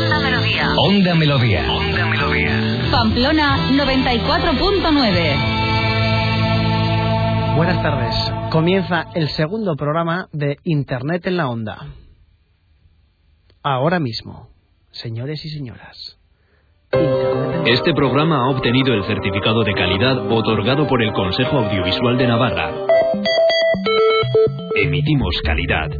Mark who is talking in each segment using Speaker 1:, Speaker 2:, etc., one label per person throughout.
Speaker 1: Onda Melodía.
Speaker 2: Onda Melodía. Onda Melodía.
Speaker 1: Pamplona 94.9.
Speaker 3: Buenas tardes. Comienza el segundo programa de Internet en la Onda. Ahora mismo, señores y señoras.
Speaker 4: Este programa ha obtenido el certificado de calidad otorgado por el Consejo Audiovisual de Navarra. Emitimos calidad.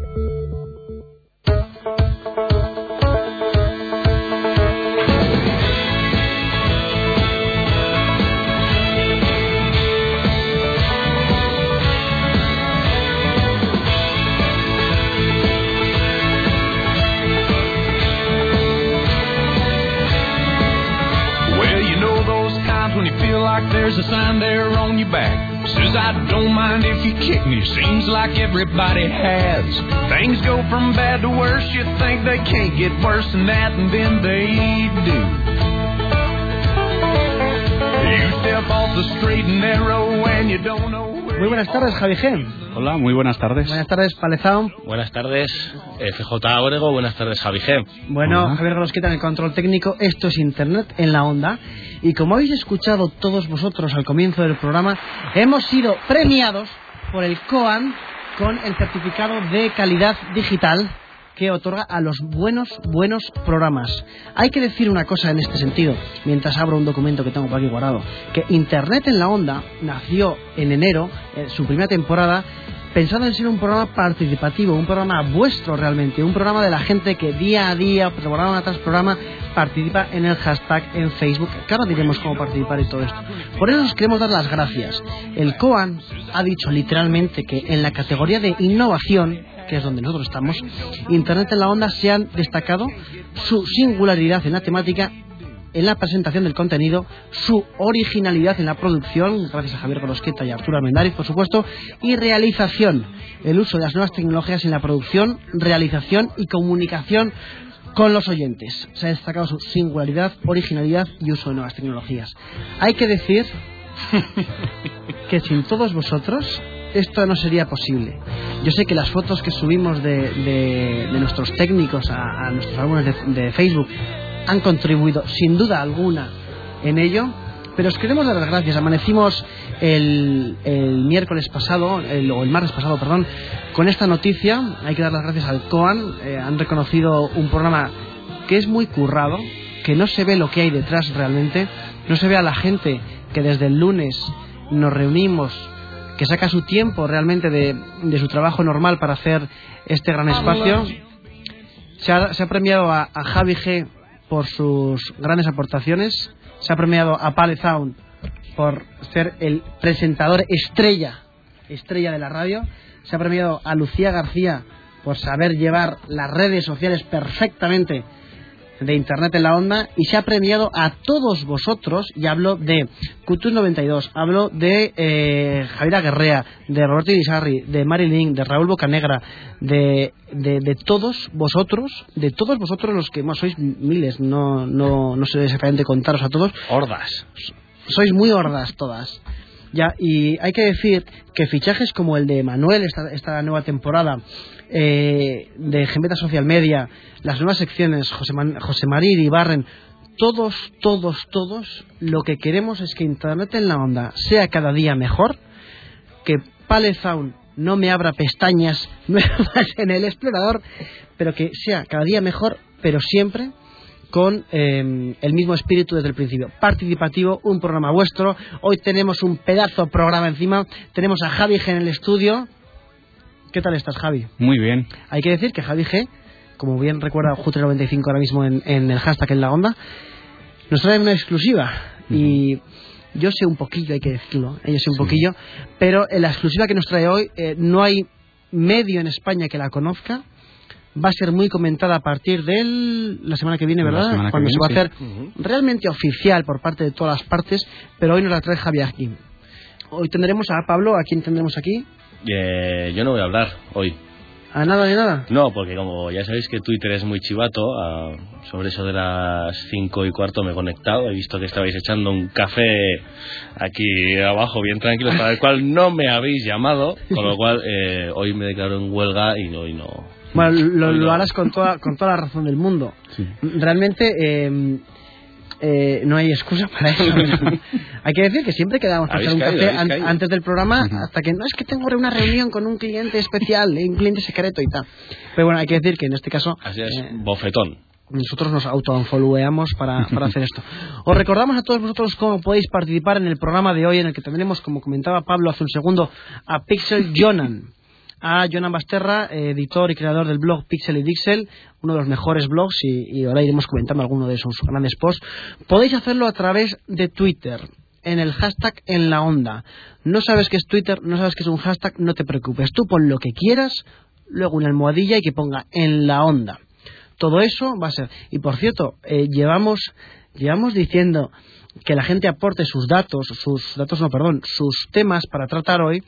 Speaker 5: A sign there on your back. Says I don't mind if you kick me. Seems like everybody has. Things go from bad to worse. You think they can't get worse than that, and then they do. You step off the straight and narrow, and you don't know
Speaker 3: Muy buenas tardes, Javi G.
Speaker 6: Hola, muy buenas tardes.
Speaker 3: Buenas tardes, Palezao.
Speaker 7: Buenas tardes, FJ Orego. Buenas tardes, Javi G.
Speaker 3: Bueno,
Speaker 6: Hola.
Speaker 3: Javier Grosqueta en el control técnico. Esto es Internet en la Onda. Y como habéis escuchado todos vosotros al comienzo del programa, hemos sido premiados por el COAN con el certificado de calidad digital que otorga a los buenos, buenos programas. Hay que decir una cosa en este sentido, mientras abro un documento que tengo por aquí guardado, que Internet en la Onda nació en enero, eh, su primera temporada, pensando en ser un programa participativo, un programa vuestro realmente, un programa de la gente que día a día, programa tras programa, participa en el hashtag en Facebook. Que ahora diremos cómo participar y todo esto. Por eso os queremos dar las gracias. El COAN ha dicho literalmente que en la categoría de innovación, que es donde nosotros estamos, Internet en la Onda se han destacado su singularidad en la temática en la presentación del contenido, su originalidad en la producción, gracias a Javier Gorosqueta y Arturo Almendáriz, por supuesto, y realización, el uso de las nuevas tecnologías en la producción, realización y comunicación con los oyentes. Se ha destacado su singularidad, originalidad y uso de nuevas tecnologías. Hay que decir que sin todos vosotros esto no sería posible. Yo sé que las fotos que subimos de, de- nuestros técnicos a, a nuestros álbumes de, de Facebook han contribuido sin duda alguna en ello, pero os queremos dar las gracias. Amanecimos el, el miércoles pasado, el- o el martes pasado, perdón, con esta noticia. Hay que dar las gracias al COAN. eh, han reconocido un programa que es muy currado, que no se ve lo que hay detrás realmente, no se ve a la gente que desde el lunes nos reunimos, que saca su tiempo realmente de, de su trabajo normal para hacer este gran espacio. Se ha, se ha premiado a, a Javi G por sus grandes aportaciones, se ha premiado a Pale Sound por ser el presentador estrella, estrella de la radio, se ha premiado a Lucía García por saber llevar las redes sociales perfectamente de Internet en la Onda y se ha premiado a todos vosotros, y hablo de Cutus92, hablo de eh, Javier Aguerrea, de Roberto Irizarri, de Marilyn, de Raúl Bocanegra, de, de, de todos vosotros, de todos vosotros los que más sois miles, no, no, no sé exactamente contaros a todos,
Speaker 7: Hordas.
Speaker 3: sois muy hordas todas. Ya, y hay que decir que fichajes como el de Manuel, esta, esta nueva temporada, eh, de Gembeta Social Media, las nuevas secciones, José, Man- José María Barren, todos, todos, todos, lo que queremos es que Internet en la onda sea cada día mejor, que Palezaun no me abra pestañas nuevas en el explorador, pero que sea cada día mejor, pero siempre con eh, el mismo espíritu desde el principio. Participativo, un programa vuestro. Hoy tenemos un pedazo programa encima. Tenemos a Javi G en el estudio. ¿Qué tal estás, Javi?
Speaker 6: Muy bien.
Speaker 3: Hay que decir que Javi G, como bien recuerda Jutre95 ahora mismo en, en el hashtag en la onda, nos trae una exclusiva. Y yo sé un poquillo, hay que decirlo, eh, yo sé un poquillo, pero en la exclusiva que nos trae hoy eh, no hay medio en España que la conozca. Va a ser muy comentada a partir de la semana que viene, ¿verdad? Cuando se va a hacer realmente oficial por parte de todas las partes, pero hoy nos la trae Javi aquí. Hoy tendremos a Pablo, ¿a quién tendremos aquí?
Speaker 7: Eh, yo no voy a hablar hoy.
Speaker 3: ¿A nada ni nada?
Speaker 7: No, porque como ya sabéis que Twitter es muy chivato, ah, sobre eso de las cinco y cuarto me he conectado, he visto que estabais echando un café aquí abajo bien tranquilo, para el cual no me habéis llamado, con lo cual eh, hoy me declaro en huelga y hoy no,
Speaker 3: Bueno, lo, lo harás con toda, con toda la razón del mundo.
Speaker 6: Sí.
Speaker 3: Realmente eh, eh, no hay excusa para eso. hay que decir que siempre quedamos para hacer un café
Speaker 7: habéis
Speaker 3: an-
Speaker 7: caído.
Speaker 3: antes del programa hasta que no es que tengo una reunión con un cliente especial, un cliente secreto y tal. Pero bueno, hay que decir que en este caso
Speaker 7: Así es,
Speaker 3: eh,
Speaker 7: bofetón.
Speaker 3: nosotros nos autoanfollowemos para, para hacer esto. Os recordamos a todos vosotros cómo podéis participar en el programa de hoy, en el que tendremos, como comentaba Pablo hace un segundo, a Pixel Jonan. A Jonan Basterra, editor y creador del blog Pixel y Dixel, uno de los mejores blogs, y, y ahora iremos comentando alguno de sus grandes posts. Podéis hacerlo a través de Twitter, en el hashtag en la onda. No sabes qué es Twitter, no sabes qué es un hashtag, no te preocupes. Tú pon lo que quieras, luego una almohadilla y que ponga en la onda todo eso va a ser. Y por cierto, eh, llevamos, llevamos diciendo que la gente aporte sus datos, sus datos no, perdón, sus temas para tratar hoy.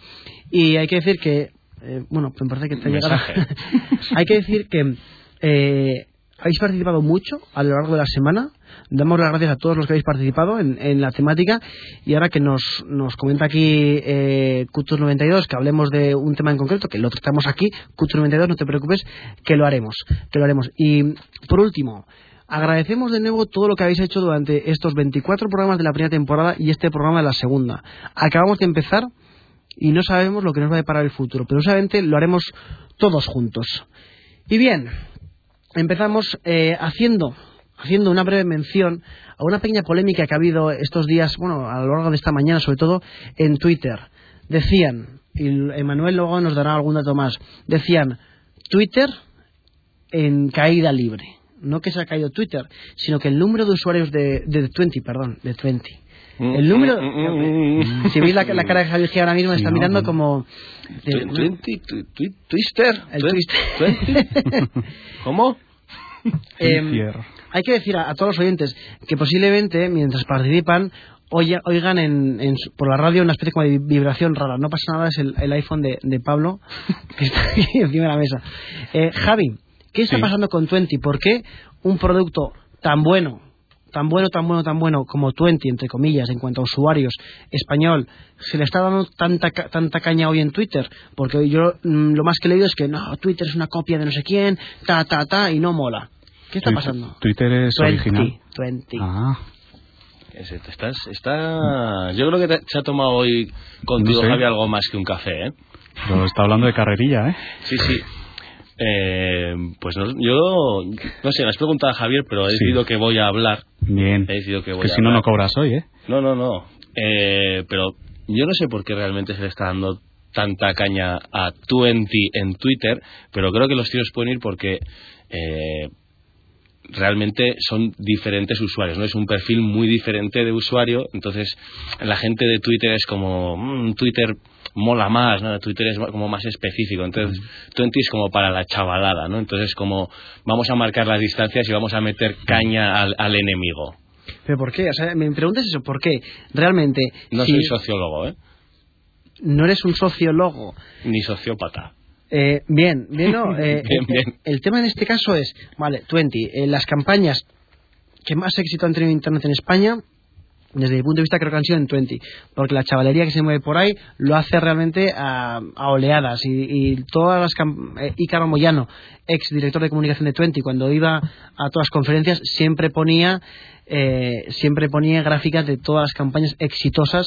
Speaker 3: Y hay que decir que, eh, bueno, me parece que te ha llegado.
Speaker 7: Mensaje.
Speaker 3: hay que decir que eh, habéis participado mucho a lo largo de la semana. Damos las gracias a todos los que habéis participado en, en la temática. Y ahora que nos, nos comenta aquí eh, Culture92 que hablemos de un tema en concreto, que lo tratamos aquí, Culture92, no te preocupes, que lo haremos. Que lo haremos. Y por último, agradecemos de nuevo todo lo que habéis hecho durante estos 24 programas de la primera temporada y este programa de la segunda. Acabamos de empezar y no sabemos lo que nos va a deparar el futuro, pero seguramente lo haremos todos juntos. Y bien, empezamos eh, haciendo, haciendo una breve mención a una pequeña polémica que ha habido estos días, bueno, a lo largo de esta mañana, sobre todo en Twitter. Decían, y Emanuel luego nos dará algún dato más, decían, Twitter en caída libre. No que se ha caído Twitter, sino que el número de usuarios de, de 20, perdón, de 20. El número. Si veis la, la cara de Javier Gil ahora mismo, me está
Speaker 6: no,
Speaker 3: mirando
Speaker 6: no.
Speaker 3: como. de-
Speaker 7: Twenty, twi- Twister.
Speaker 3: El Twister.
Speaker 7: ¿Cómo?
Speaker 3: Em, hay que decir a, a todos los oyentes que posiblemente, mientras participan, oya- oigan en, en su- por la radio una especie como de vibración rara. No pasa nada, es el, el iPhone de, de Pablo que está aquí encima de la mesa. Eh, Javi, ¿qué está
Speaker 6: Sí.
Speaker 3: pasando con Twenty? ¿Por qué un producto tan bueno, tan bueno, tan bueno, tan bueno como Twenty, entre comillas, en cuanto a usuarios español, se le está dando tanta, ca- tanta caña hoy en Twitter? Porque yo mm, lo más que he leído es que no, Twitter es una copia de no sé quién, ta, ta, ta, y no mola. ¿Qué está pasando?
Speaker 6: Twitter es original.
Speaker 3: 20.
Speaker 6: Ah,
Speaker 7: Estás, está... Yo creo que te- se ha tomado hoy contigo,
Speaker 6: No sé.
Speaker 7: Javi, algo más que un café, ¿eh?
Speaker 6: pero está hablando de carrerilla, ¿eh?
Speaker 7: Sí, sí. Eh, pues no, yo, no sé, me has preguntado a Javier, pero he
Speaker 6: Sí.
Speaker 7: decidido que voy a hablar.
Speaker 6: Bien.
Speaker 7: He decidido que voy
Speaker 6: que
Speaker 7: a
Speaker 6: si no, no cobras hoy, ¿eh?
Speaker 7: No, no, no. Eh, pero yo no sé por qué realmente se le está dando tanta caña a Twenty en Twitter, pero creo que los tiros pueden ir porque eh, realmente son diferentes usuarios, ¿no? Es un perfil muy diferente de usuario, entonces la gente de Twitter es como, "Mm, Twitter mola más, ¿no? Twitter es como más específico, entonces Twenty es como para la chavalada, ¿no? Entonces como vamos a marcar las distancias y vamos a meter caña al, al enemigo.
Speaker 3: ¿Pero por qué? O sea, me preguntas eso, ¿por qué? Realmente,
Speaker 7: No
Speaker 3: si
Speaker 7: soy sociólogo, ¿eh?
Speaker 3: no eres un sociólogo,
Speaker 7: Ni sociópata.
Speaker 3: Eh, bien, bien, no. eh,
Speaker 7: Bien,
Speaker 3: el-
Speaker 7: bien.
Speaker 3: El, tema en este caso es, vale, Twenty, eh, las campañas que más éxito han tenido en Internet en España, desde mi punto de vista creo que han sido en Twenty, porque la chavalería que se mueve por ahí lo hace realmente a, a oleadas y, y todas las eh, Ícaro Moyano, ex director de comunicación de Twenty, cuando iba a todas las conferencias siempre ponía eh, siempre ponía gráficas de todas las campañas exitosas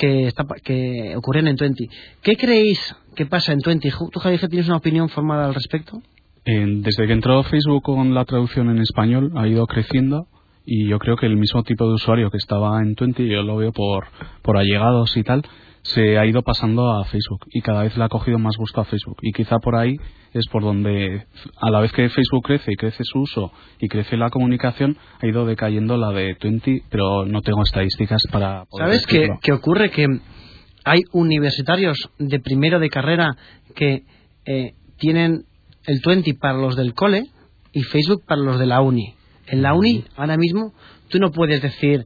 Speaker 3: que, está- que ocurrían en Twenty. ¿Qué creéis que pasa en Twenty? ¿Tú, Javier, tienes una opinión formada al respecto?
Speaker 6: Eh, desde que entró Facebook con la traducción en español ha ido creciendo y yo creo que el mismo tipo de usuario que estaba en Twenty, yo lo veo por, por allegados y tal, se ha ido pasando a Facebook y cada vez le ha cogido más gusto a Facebook y quizá por ahí es por donde a la vez que Facebook crece y crece su uso y crece la comunicación ha ido decayendo la de Twenty pero no tengo estadísticas para poder
Speaker 3: ¿Sabes qué ocurre? Que hay universitarios de primero de carrera que eh, tienen el 20 para los del cole y Facebook para los de la uni. En la uni, ahora mismo, tú no puedes decir,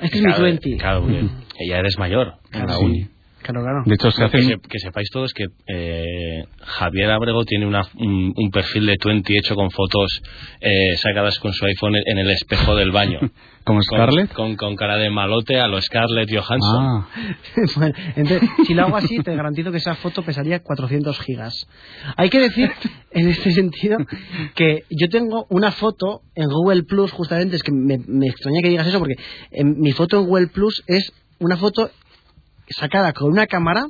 Speaker 3: este es mi
Speaker 7: Claro,
Speaker 3: 20.
Speaker 7: Claro, porque ya eres mayor. La
Speaker 3: sí.
Speaker 7: uni.
Speaker 3: Claro, claro.
Speaker 6: De hecho, se
Speaker 7: Lo que,
Speaker 6: hacen...
Speaker 7: se- que sepáis todos que eh, Javier Abrego tiene una- un, un perfil de Twenty hecho con fotos eh, sacadas con su iPhone en el espejo del baño.
Speaker 6: ¿Como
Speaker 7: Con-
Speaker 6: Scarlett?
Speaker 7: Con, con cara de malote a lo Scarlett Johansson.
Speaker 6: Ah,
Speaker 3: Bueno, entonces, si lo hago así, te garantizo que esa foto pesaría 400 gigas. Hay que decir, en este sentido, que yo tengo una foto en Google Plus, justamente, es que me, me extraña que digas eso, porque en- mi foto en Google Plus es una foto sacada con una cámara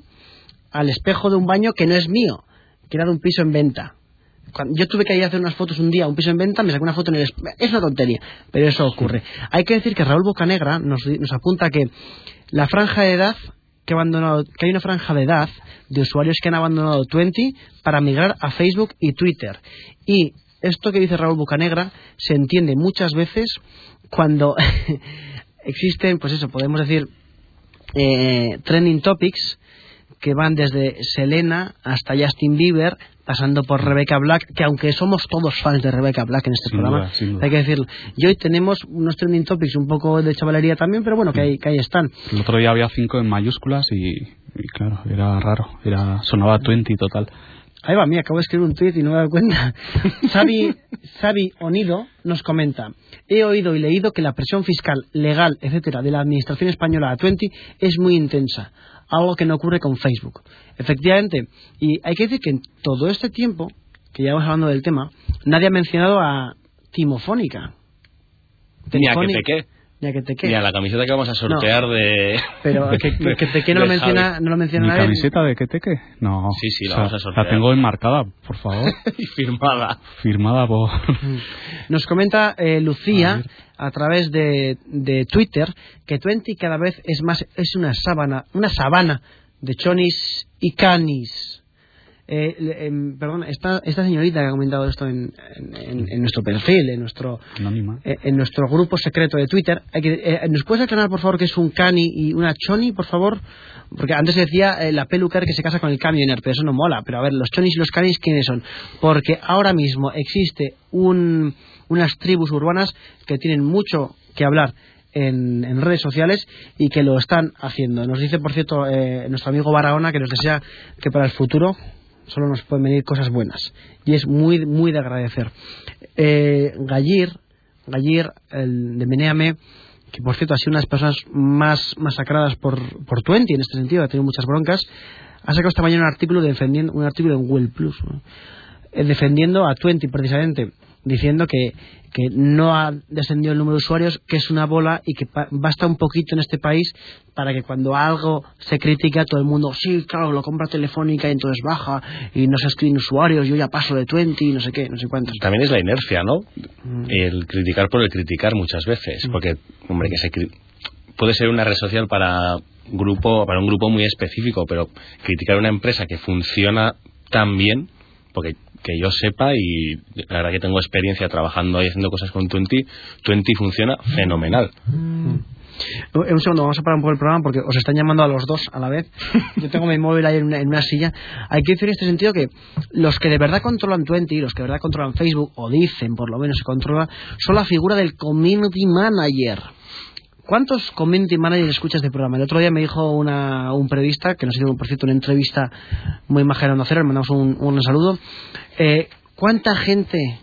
Speaker 3: al espejo de un baño que no es mío, que era de un piso en venta. Yo tuve que ir a hacer unas fotos un día a un piso en venta, me saqué una foto en el... espe- Es una tontería, pero eso ocurre. Hay que decir que Raúl Bocanegra nos, apunta que la franja de edad que, abandonado, que hay una franja de edad de usuarios que han abandonado Twenty para migrar a Facebook y Twitter. Y esto que dice Raúl Bocanegra se entiende muchas veces cuando existen, pues eso, podemos decir, eh, trending topics que van desde Selena hasta Justin Bieber, pasando por Rebecca Black, que aunque somos todos fans de Rebecca Black en este
Speaker 6: Sin
Speaker 3: programa,
Speaker 6: duda, sin duda.
Speaker 3: hay que decirlo. Y hoy tenemos unos trending topics un poco de chavalería también, pero bueno, que ahí, que ahí están.
Speaker 6: el otro día había cinco en mayúsculas y, y claro, era raro. Era, sonaba 20 total.
Speaker 3: Ahí va, mira, acabo de escribir un tweet y no me he dado cuenta. Xavi, Xavi Onido nos comenta: He oído y leído que la presión fiscal, legal, etcétera, de la administración española a Twenty es muy intensa, algo que no ocurre con Facebook. Efectivamente, y hay que decir que en todo este tiempo que llevamos hablando del tema, nadie ha mencionado a Timofónica.
Speaker 7: Ni a que
Speaker 3: Timofónica-
Speaker 7: te qué.
Speaker 3: Ni a que te.
Speaker 7: Mira, la camiseta que vamos a sortear de.
Speaker 3: Pero que, que, que te qué no lo menciona, no lo menciona
Speaker 6: ¿Mi
Speaker 3: nadie.
Speaker 6: camiseta de que teque? No.
Speaker 7: Sí, sí, la
Speaker 6: O sea,
Speaker 7: vamos a sortear.
Speaker 6: La tengo enmarcada, por favor.
Speaker 7: y firmada.
Speaker 6: Firmada por...
Speaker 3: Nos comenta eh, Lucía a, través de, de Twitter que Twenty cada vez es más es una sábana una sabana de chonis y canis. Eh, em, perdón, esta, esta señorita que ha comentado esto en, en- en- nuestro perfil, en nuestro eh, en nuestro grupo secreto de Twitter. Eh, ¿Nos puedes aclarar, por favor, qué es un cani y una choni, por favor? Porque antes decía eh, la peluquer que se casa con el camioner, pero eso no mola. Pero a ver, los chonis y los canis, ¿quiénes son? Porque ahora mismo existe un- unas tribus urbanas que tienen mucho que hablar en, en redes sociales y que lo están haciendo. Nos dice, por cierto, eh, nuestro amigo Barahona que nos desea que para el futuro solo nos pueden venir cosas buenas. Y es muy, muy de agradecer. Eh, Gallir, Gallir, el de Meneame, que por cierto ha sido una de las personas más masacradas por, por Twenty en este sentido, ha tenido muchas broncas, ha sacado esta mañana un artículo defendiendo, un artículo en Google Plus. Eh, defendiendo a Twenty precisamente, diciendo que, que no ha descendido el número de usuarios, que es una bola y que basta un poquito en este país para que cuando algo se critica todo el mundo, sí, claro, lo compra Telefónica y entonces baja y no se escriben usuarios, yo ya paso de 20 y no sé qué, no sé cuántos.
Speaker 7: También es la inercia, ¿no?
Speaker 3: Mm.
Speaker 7: El criticar por el criticar muchas veces. Porque, hombre, que se cri- puede ser una red social para grupo para un grupo muy específico, pero criticar una empresa que funciona tan bien, porque que yo sepa y la verdad que tengo experiencia trabajando ahí haciendo cosas con Twenty, Twenty funciona fenomenal.
Speaker 3: Eh, Un segundo, vamos a parar un poco el programa porque os están llamando a los dos a la vez. Yo tengo mi móvil ahí en una, en una silla. Hay que decir en este sentido que los que de verdad controlan Twenty, los que de verdad controlan Facebook, o dicen por lo menos se controla, son la figura del community manager. ¿Cuántos community managers escuchas de programa? El otro día me dijo una, un periodista, que nos hizo, por cierto, una entrevista muy en Cero, le mandamos un, un saludo. Eh, ¿Cuánta gente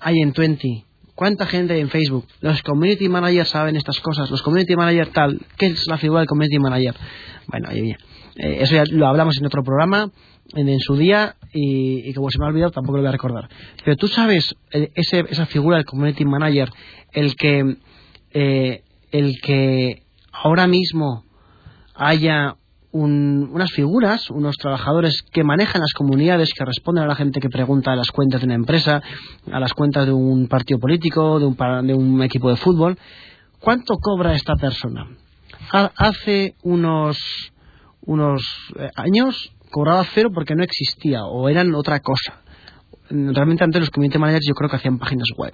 Speaker 3: hay en Twenty? ¿Cuánta gente hay en Facebook? Los community managers saben estas cosas. Los community managers tal. ¿Qué es la figura del community manager? Bueno. Eh, eso ya lo hablamos en otro programa, en, en su día, y, y como se me ha olvidado, tampoco lo voy a recordar. Pero tú sabes, eh, ese, esa figura del community manager, el que, eh, el que ahora mismo haya un- unas figuras, unos trabajadores que manejan las comunidades, que responden a la gente que pregunta a las cuentas de una empresa, a las cuentas de un partido político, de un, de un equipo de fútbol. ¿Cuánto cobra esta persona? Ha- hace unos, unos eh, años cobraba cero porque no existía o eran otra cosa. Realmente antes los community managers yo creo que hacían páginas web.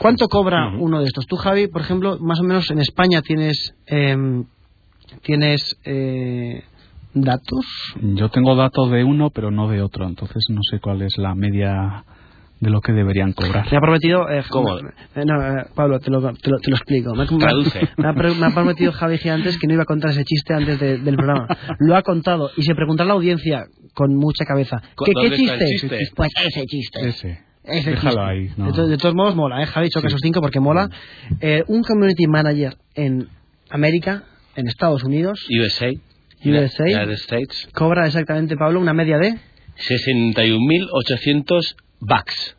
Speaker 3: ¿Cuánto cobra uno de estos? Tú, Javi, por ejemplo, más o menos en España tienes em, tienes eh, datos.
Speaker 6: Yo tengo datos de uno, pero no de otro, entonces no sé cuál es la media de lo que deberían cobrar.
Speaker 3: Me ha prometido. eh,
Speaker 7: ¿Cómo?
Speaker 3: eh, no, eh, Pablo, te lo, te lo, te lo explico. Me, ha-
Speaker 7: Traduce.
Speaker 3: Me ha, pre- me ha prometido Javi Gigantes que no iba a contar ese chiste antes de- del programa. Lo ha contado y se preguntará la audiencia con mucha cabeza.
Speaker 7: ¿Cu-
Speaker 3: ¿Qué, qué chiste?
Speaker 7: chiste?
Speaker 3: Pues ese chiste.
Speaker 6: Ese.
Speaker 3: Ese
Speaker 6: Déjalo ahí, no.
Speaker 3: De, to- de todos modos, mola, ¿eh? Javi, choca
Speaker 6: Sí.
Speaker 3: esos cinco porque mola. Eh, un community manager en América, en Estados Unidos,
Speaker 7: USA.
Speaker 3: USA.
Speaker 7: United States.
Speaker 3: cobra exactamente, Pablo, una media de.
Speaker 7: 61.800 bucks.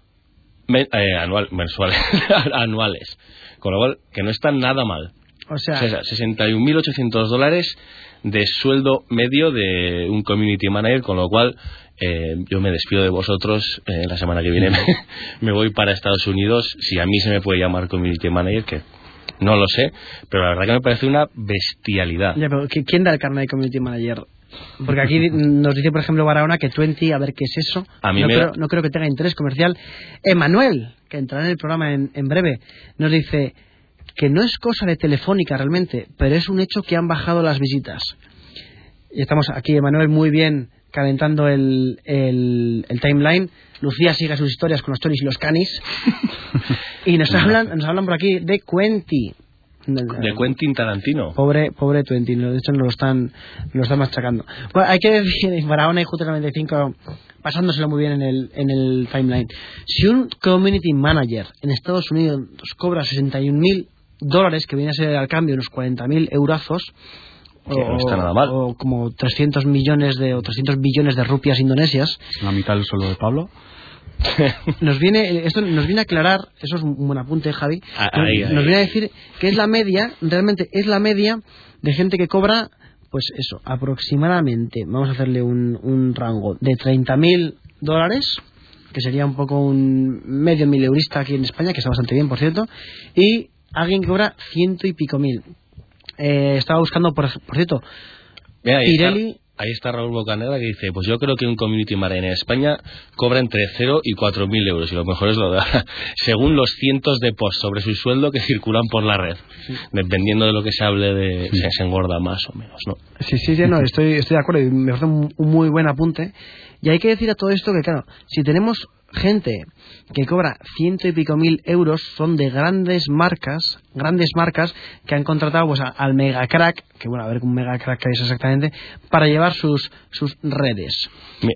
Speaker 7: Men- eh, anual, mensuales. anuales. Con lo cual, que no está nada mal.
Speaker 3: O sea,
Speaker 7: O sea, 61.800 dólares de sueldo medio de un community manager, con lo cual eh, yo me despido de vosotros eh, la semana que viene. Me, me voy para Estados Unidos. Si a mí se me puede llamar community manager, que no lo sé, pero la verdad que me parece una bestialidad.
Speaker 3: Ya, pero ¿qui- ¿quién da el carnet de community manager? Porque aquí nos dice, por ejemplo, Barahona que 20, a ver qué es eso.
Speaker 7: A mí
Speaker 3: no,
Speaker 7: me
Speaker 3: creo, no creo que tenga interés comercial. Emanuel, que entrará en el programa en, en breve, nos dice que no es cosa de telefónica realmente, pero es un hecho que han bajado las visitas. Y estamos aquí, Emanuel, muy bien calentando el, el, el timeline. Lucía sigue sus historias con los tonis y los canis. y nos hablan, nos hablan por aquí de Quenti.
Speaker 7: De Quentin Tarantino.
Speaker 3: Pobre, pobre Twenty, de hecho nos lo están, lo están machacando. Bueno, hay que decir, Barahona y Juto 95 pasándoselo muy bien en el, en el timeline. Si un community manager en Estados Unidos cobra 61.000 dólares, que viene a ser al cambio unos 40.000 eurazos,
Speaker 7: Que no está nada mal.
Speaker 3: o como 300 millones de, o 300 billones de rupias indonesias,
Speaker 6: La mitad del sueldo de Pablo.
Speaker 3: nos viene esto nos viene a aclarar eso es un buen apunte Javi
Speaker 7: Ah,
Speaker 3: nos, viene a decir que es la media realmente es la media de gente que cobra pues eso aproximadamente vamos a hacerle un, un rango de 30.000 dólares que sería un poco un medio mil eurista aquí en España que está bastante bien por cierto y alguien que cobra ciento y pico mil Eh, estaba buscando por, por cierto
Speaker 7: Mira, ahí,
Speaker 3: Pirelli-
Speaker 7: está, ahí está Raúl Bocanegra que dice, pues yo creo que un community manager en España cobra entre 0 y 4 mil euros y lo mejor es lo de ahora, según los cientos de posts sobre su sueldo que circulan por la red. Dependiendo de lo que se hable de... Se, se engorda más o menos, ¿no?
Speaker 3: Sí, sí, sí, no, estoy, estoy de acuerdo y me parece un, un muy buen apunte. Y hay que decir a todo esto que, claro, si tenemos gente que cobra ciento y pico mil euros, son de grandes marcas, grandes marcas que han contratado pues, al mega crack, que bueno, a ver un mega crack es exactamente, para llevar sus, sus redes.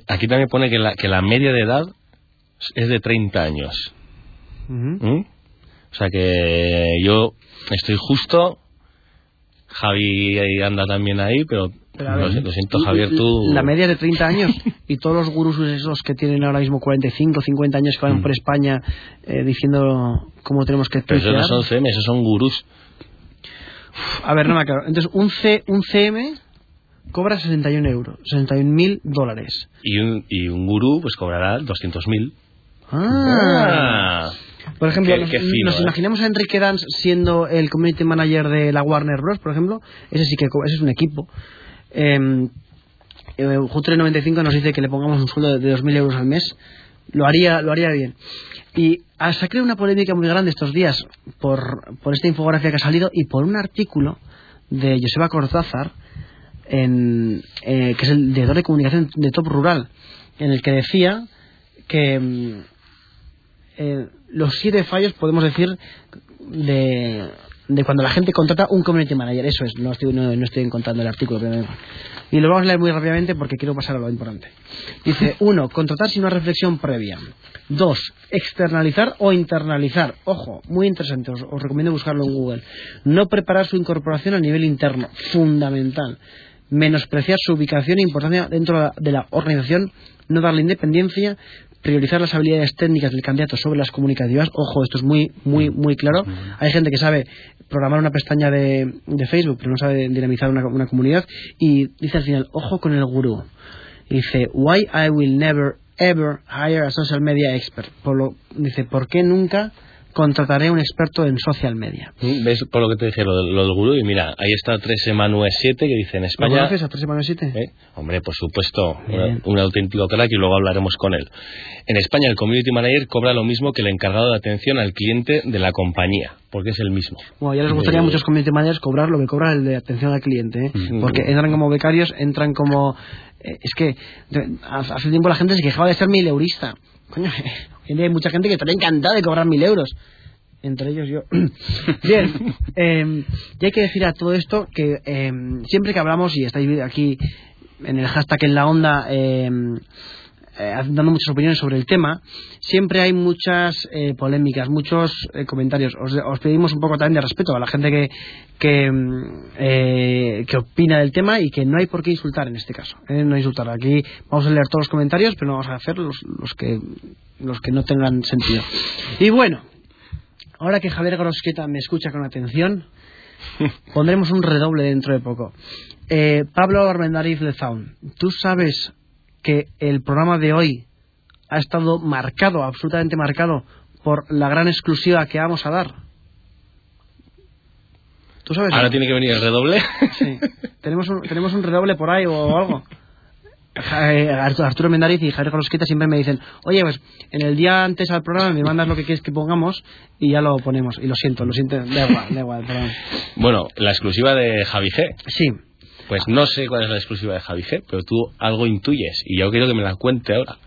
Speaker 7: Aquí también pone que la, que la media de edad es de 30 años. ¿Mm? O sea que yo estoy justo. Javi anda también ahí, pero,
Speaker 3: Pero ver,
Speaker 7: lo siento, Javier, tú.
Speaker 3: La media de 30 años y todos los gurús esos que tienen ahora mismo 45, 50 años que van por España eh, diciendo cómo tenemos que
Speaker 7: Pero esos no son CM, esos son gurús.
Speaker 3: A ver, no me aclaro. Entonces, un, C, un CM cobra 61 euros, 61 mil dólares.
Speaker 7: Y un, y un gurú, pues cobrará 200.000.
Speaker 3: Ah. Por ejemplo,
Speaker 7: Qué-
Speaker 3: nos,
Speaker 7: qué fino,
Speaker 3: nos
Speaker 7: ¿eh?
Speaker 3: imaginamos a Enrique Dance siendo el community manager de la Warner Bros., por ejemplo. Ese sí que ese es un equipo. Eh, eh, Jutre95 nos dice que le pongamos un sueldo de 2.000 euros al mes. Lo haría, lo haría bien. Y ah, se ha creado una polémica muy grande estos días por, por esta infografía que ha salido y por un artículo de Joseba Cortázar, en, eh, que es el director de comunicación de Top Rural, en el que decía que mm, eh, los siete fallos, podemos decir, de, de cuando la gente contrata un community manager. Eso es, no estoy, no, no estoy encontrando el artículo. pero- y lo vamos a leer muy rápidamente porque quiero pasar a lo importante. Dice, uno, contratar sin una reflexión previa. Dos, externalizar o internalizar. Ojo, muy interesante, os, os recomiendo buscarlo en Google. No preparar su incorporación a nivel interno, fundamental. Menospreciar su ubicación e importancia dentro de la- de la organización, no darle independencia, priorizar las habilidades técnicas del candidato sobre las comunicativas. Ojo, esto es muy, muy, muy claro. Hay gente que sabe programar una pestaña de, de Facebook, pero no sabe dinamizar una, una comunidad. Y dice al final, ojo con el gurú. Y dice, why I will never ever hire a social media expert. Por lo, dice, ¿por qué nunca contrataré a un experto en social media?
Speaker 7: ¿Mm? ¿Ves por lo que te dije, lo, del- lo del gurú? Y mira, ahí está 3 Emanuel 7 que dice en
Speaker 3: ¿Lo
Speaker 7: España...
Speaker 3: conoces a 3 semanas 7?
Speaker 7: ¿Eh? Hombre, por supuesto, una- un auténtico crack y luego hablaremos con él. En España el community manager cobra lo mismo que el encargado de atención al cliente de la compañía, porque es el mismo.
Speaker 3: Bueno, ya les gustaría a muchos community managers cobrar lo que cobra el de atención al cliente, ¿eh?
Speaker 7: Mm.
Speaker 3: porque entran como becarios, entran como... eh, es que hace tiempo la gente se quejaba de ser mileurista. Coño, Y hay mucha gente que estaría encantada de cobrar mil euros. Entre ellos yo. Bien, eh, y hay que decir a todo esto que eh, siempre que hablamos, y estáis aquí en el hashtag en la onda, eh, eh, dando muchas opiniones sobre el tema, siempre hay muchas eh, polémicas, muchos eh, comentarios. Os, os pedimos un poco también de respeto a la gente que, que, mm, eh, que opina del tema y que no hay por qué insultar en este caso. no insultar. Aquí vamos a leer todos los comentarios, pero no vamos a hacer los, los, que, los que no tengan sentido. Y bueno, ahora que Javier Grosqueta me escucha con atención, pondremos un redoble dentro de poco. Pablo Armendariz Lezaun, ¿tú sabes que el programa de hoy ha estado marcado, absolutamente marcado, por la gran exclusiva que vamos a dar? ¿Tú sabes?
Speaker 7: Ahora tiene que venir el redoble.
Speaker 3: Sí. ¿Tenemos, un, ¿Tenemos un redoble por ahí o algo? Arturo Mendariz y Javier Colosqueta siempre me dicen, oye, pues en el día antes al programa me mandas lo que quieres que pongamos y ya lo ponemos. Y lo siento, lo siento, da igual, da igual, perdón.
Speaker 7: Bueno, la exclusiva de Javi G.
Speaker 3: Sí,
Speaker 7: Pues no sé cuál es la exclusiva de Javi G, pero tú algo intuyes y yo quiero que me la cuente ahora.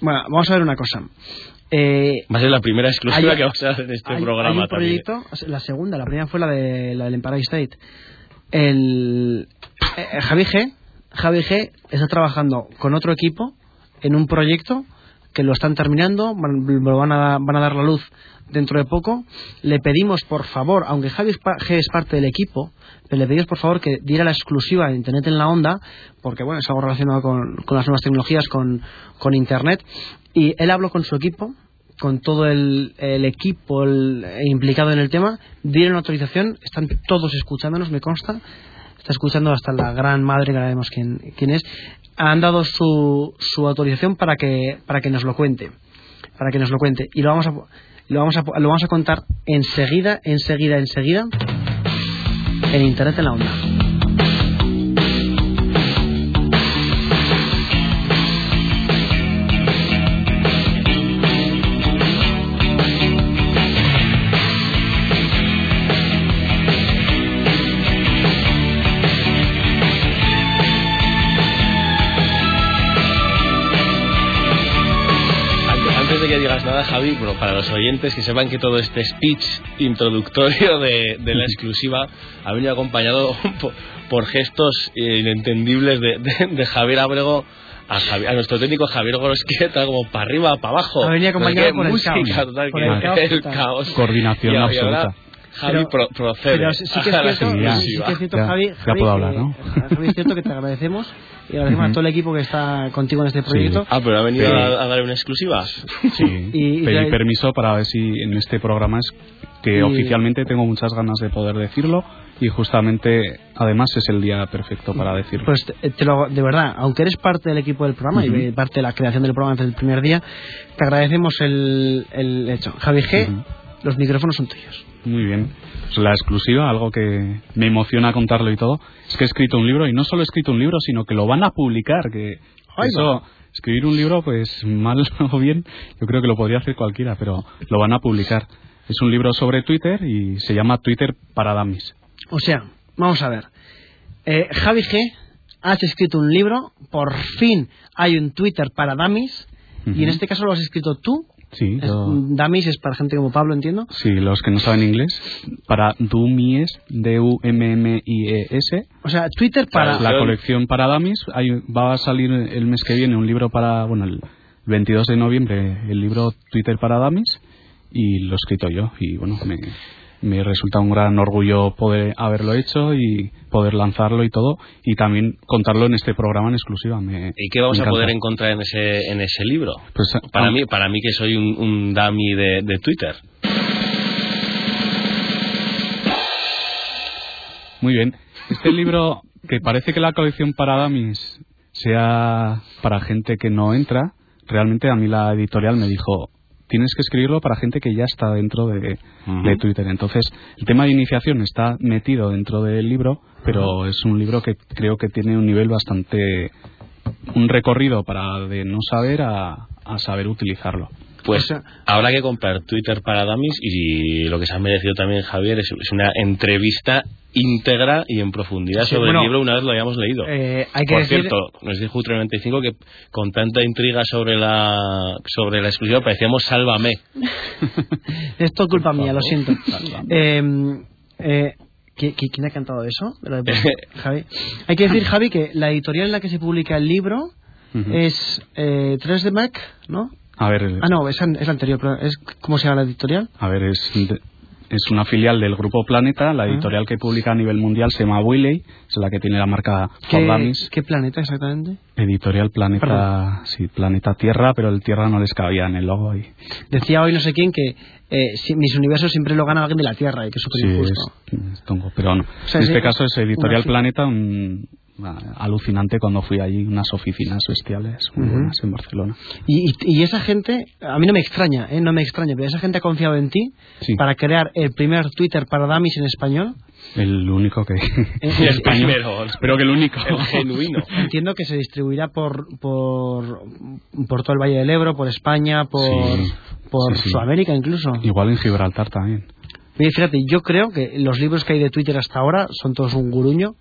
Speaker 3: bueno, vamos a ver una cosa. Eh,
Speaker 7: Va a ser la primera exclusiva
Speaker 3: Hay-
Speaker 7: que vamos a hacer en este
Speaker 3: hay,
Speaker 7: programa
Speaker 3: hay un
Speaker 7: también.
Speaker 3: proyecto, sea, la segunda, la primera fue la de la del Empire State. El eh, Javi G, Javi G está trabajando con otro equipo en un proyecto que lo están terminando, van, lo van a, van a dar la luz dentro de poco. Le pedimos, por favor, aunque Javi es parte del equipo, pero le pedimos, por favor, que diera la exclusiva de Internet en la onda, porque, bueno, es algo relacionado con, las nuevas tecnologías, con, Internet. Y él habló con su equipo, con todo el, equipo el- implicado en el tema, dieron autorización, están todos escuchándonos, me consta, está escuchando hasta la gran madre, que quién, quién es, han dado su, su autorización para que, para que nos lo cuente, para que nos lo cuente, y lo vamos a, lo vamos a, lo vamos a contar enseguida, enseguida, enseguida, en Internet en la onda.
Speaker 7: Nada, Javi, bueno, para los oyentes que sepan que todo este speech introductorio de, de la exclusiva ha venido acompañado por, por gestos inentendibles de, de- de Javier Abrego a, Javi- a nuestro técnico Javier Gorosquieta, como para arriba, para abajo.
Speaker 3: Ha venido acompañado por el caos.
Speaker 7: total,
Speaker 3: Por
Speaker 7: que-
Speaker 3: el caos
Speaker 7: el
Speaker 3: total.
Speaker 7: caos.
Speaker 6: Coordinación
Speaker 7: Y a- y
Speaker 6: absoluta.
Speaker 7: ahora Javi
Speaker 3: Pero-
Speaker 7: pro- procede
Speaker 3: Pero sí, sí que
Speaker 7: a la
Speaker 3: es cierto,
Speaker 6: ya.
Speaker 3: sí que es cierto
Speaker 6: Ya-
Speaker 3: Javi,
Speaker 6: ya
Speaker 3: Javi,
Speaker 6: puedo
Speaker 3: que-
Speaker 6: hablar, ¿no?
Speaker 3: Javi, es cierto que te agradecemos y agradecemos a
Speaker 6: Ujú.
Speaker 3: todo el equipo que está contigo en este proyecto.
Speaker 7: Ah, pero ha venido
Speaker 6: Sí.
Speaker 7: a, a dar una exclusiva.
Speaker 6: Sí,
Speaker 3: Y- y
Speaker 6: pedí
Speaker 3: ya-
Speaker 6: permiso para ver si en este programa es que
Speaker 3: Y-
Speaker 6: oficialmente tengo muchas ganas de poder decirlo y justamente además es el día perfecto para decirlo.
Speaker 3: Pues te, te lo, de verdad, aunque eres parte del equipo del programa
Speaker 6: Ujú.
Speaker 3: y parte de la creación del programa desde el primer día, te agradecemos el, el hecho. Javi G,
Speaker 6: Ujú.
Speaker 3: los micrófonos son tuyos.
Speaker 6: Muy bien. Pues la exclusiva, algo que me emociona contarlo y todo, es que he escrito un libro y no solo he escrito un libro, sino que lo van a publicar. Que eso, escribir un libro, pues mal o bien, yo creo que lo podría hacer cualquiera, pero lo van a publicar. Es un libro sobre Twitter y se llama Twitter para Dummies.
Speaker 3: O sea, vamos a ver. Eh, Javi G, has escrito un libro, por fin hay un Twitter para Dummies, y en este caso lo has escrito tú.
Speaker 6: Sí, yo-
Speaker 3: Dummies es para gente como Pablo, entiendo.
Speaker 6: sí, los que no saben inglés, para Dummies, D-U-M-M-I-E-S,
Speaker 3: O sea, Twitter para...
Speaker 6: La colección para Dummies. Va a salir el mes que viene un libro para, bueno, el 22 de noviembre, el libro Twitter para Dummies, y lo he escrito yo. Y bueno, me, me resulta un gran orgullo poder haberlo hecho y poder lanzarlo y todo, y también contarlo en este programa en exclusiva. Me,
Speaker 7: ¿Y qué vamos a poder encontrar en ese, en ese libro?
Speaker 6: Pues,
Speaker 7: Para
Speaker 6: ah,
Speaker 7: mí, para mí que soy un, un dummy de, de Twitter.
Speaker 6: Muy bien. Este libro, que parece que la colección para dummies sea para gente que no entra, realmente a mí la editorial me dijo, tienes que escribirlo para gente que ya está dentro de, Twitter. Entonces, el tema de iniciación está metido dentro del libro, pero es un libro que creo que tiene un nivel bastante... un recorrido para de no saber a, a saber utilizarlo.
Speaker 7: Pues habrá que comprar Twitter para dummies y lo que se ha merecido también Javier es una entrevista íntegra y en profundidad
Speaker 3: Sí,
Speaker 7: sobre
Speaker 3: bueno,
Speaker 7: el libro una vez lo hayamos leído.
Speaker 3: Eh, hay que
Speaker 7: Por
Speaker 3: decir,
Speaker 7: cierto, nos dijo U35 que con tanta intriga sobre la sobre la exclusiva parecíamos Sálvame.
Speaker 3: esto es culpa mía, lo siento. Eh, eh, ¿qui- qui- ¿Quién ha cantado eso? Javi. Hay que decir, Javi, que la editorial en la que se publica el libro
Speaker 6: Ujú.
Speaker 3: es eh, 3 de Mac, ¿no?
Speaker 6: A ver,
Speaker 3: Ah, no, es, an- es la anterior, pero es, ¿cómo se llama la editorial?
Speaker 6: a ver es, de- es una filial del grupo Planeta.
Speaker 3: Ah.
Speaker 6: La editorial que publica a nivel mundial se llama Wiley, es la que tiene la marca
Speaker 3: ¿Qué. ¿Qué planeta exactamente?
Speaker 6: Editorial Planeta,
Speaker 3: Perdón.
Speaker 6: sí, Planeta Tierra, pero el Tierra no les cabía en el logo y
Speaker 3: Decía hoy no sé quién que eh, si- mis universos siempre lo gana alguien de la Tierra y que es súper
Speaker 6: sí,
Speaker 3: injusto.
Speaker 6: es, es tongo, pero no.
Speaker 3: sea,
Speaker 6: en
Speaker 3: sí,
Speaker 6: este caso es Editorial Planeta, un- ah, alucinante cuando fui allí, unas oficinas bestiales muy
Speaker 3: Ujú.
Speaker 6: buenas en Barcelona.
Speaker 3: Y, y, esa gente, a mí no me extraña, ¿eh? no me extraña, pero esa gente ha confiado en ti
Speaker 6: Sí.
Speaker 3: para crear el primer Twitter para Damis en español.
Speaker 6: El único que...
Speaker 3: El
Speaker 7: primero.
Speaker 6: Espero que el único.
Speaker 7: El genuino.
Speaker 3: Entiendo que se distribuirá por, por, por todo el Valle del Ebro, por España, por,
Speaker 6: Sí,
Speaker 3: por
Speaker 6: sí.
Speaker 3: Sudamérica incluso.
Speaker 6: Igual en Gibraltar también.
Speaker 3: Oye, fíjate, yo creo que los libros que hay de Twitter hasta ahora son todos un guruño,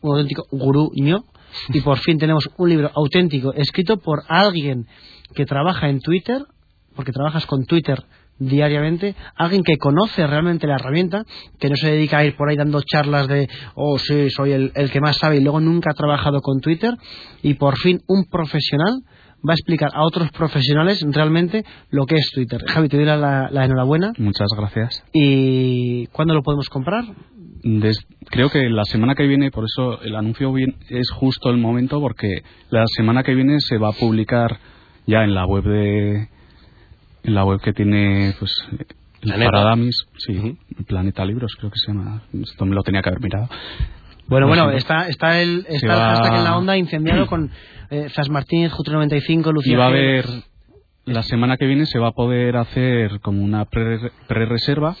Speaker 3: un auténtico guruño, y por fin tenemos un libro auténtico escrito por alguien que trabaja en Twitter, porque trabajas con Twitter diariamente, alguien que conoce realmente la herramienta, que no se dedica a ir por ahí dando charlas de, oh sí, soy el, el que más sabe y luego nunca ha trabajado con Twitter, y por fin un profesional va a explicar a otros profesionales realmente lo que es Twitter. Javi, te doy la, la- la enhorabuena.
Speaker 6: Muchas gracias.
Speaker 3: ¿Y cuándo lo podemos comprar?
Speaker 6: Des- creo que la semana que viene, por eso el anuncio bien- es justo el momento, porque la semana que viene se va a publicar ya en la web de en la web que tiene pues
Speaker 7: Planeta.
Speaker 6: Paradamis, sí. Planeta Libros creo que se llama. Esto me lo tenía que haber mirado.
Speaker 3: Bueno, bueno, está, está el, está el hashtag en la onda incendiado con eh, Zas Martín, Jutro95, Lucía.
Speaker 6: Y va a haber la semana que viene se va a poder hacer como una pre- pre-reserva,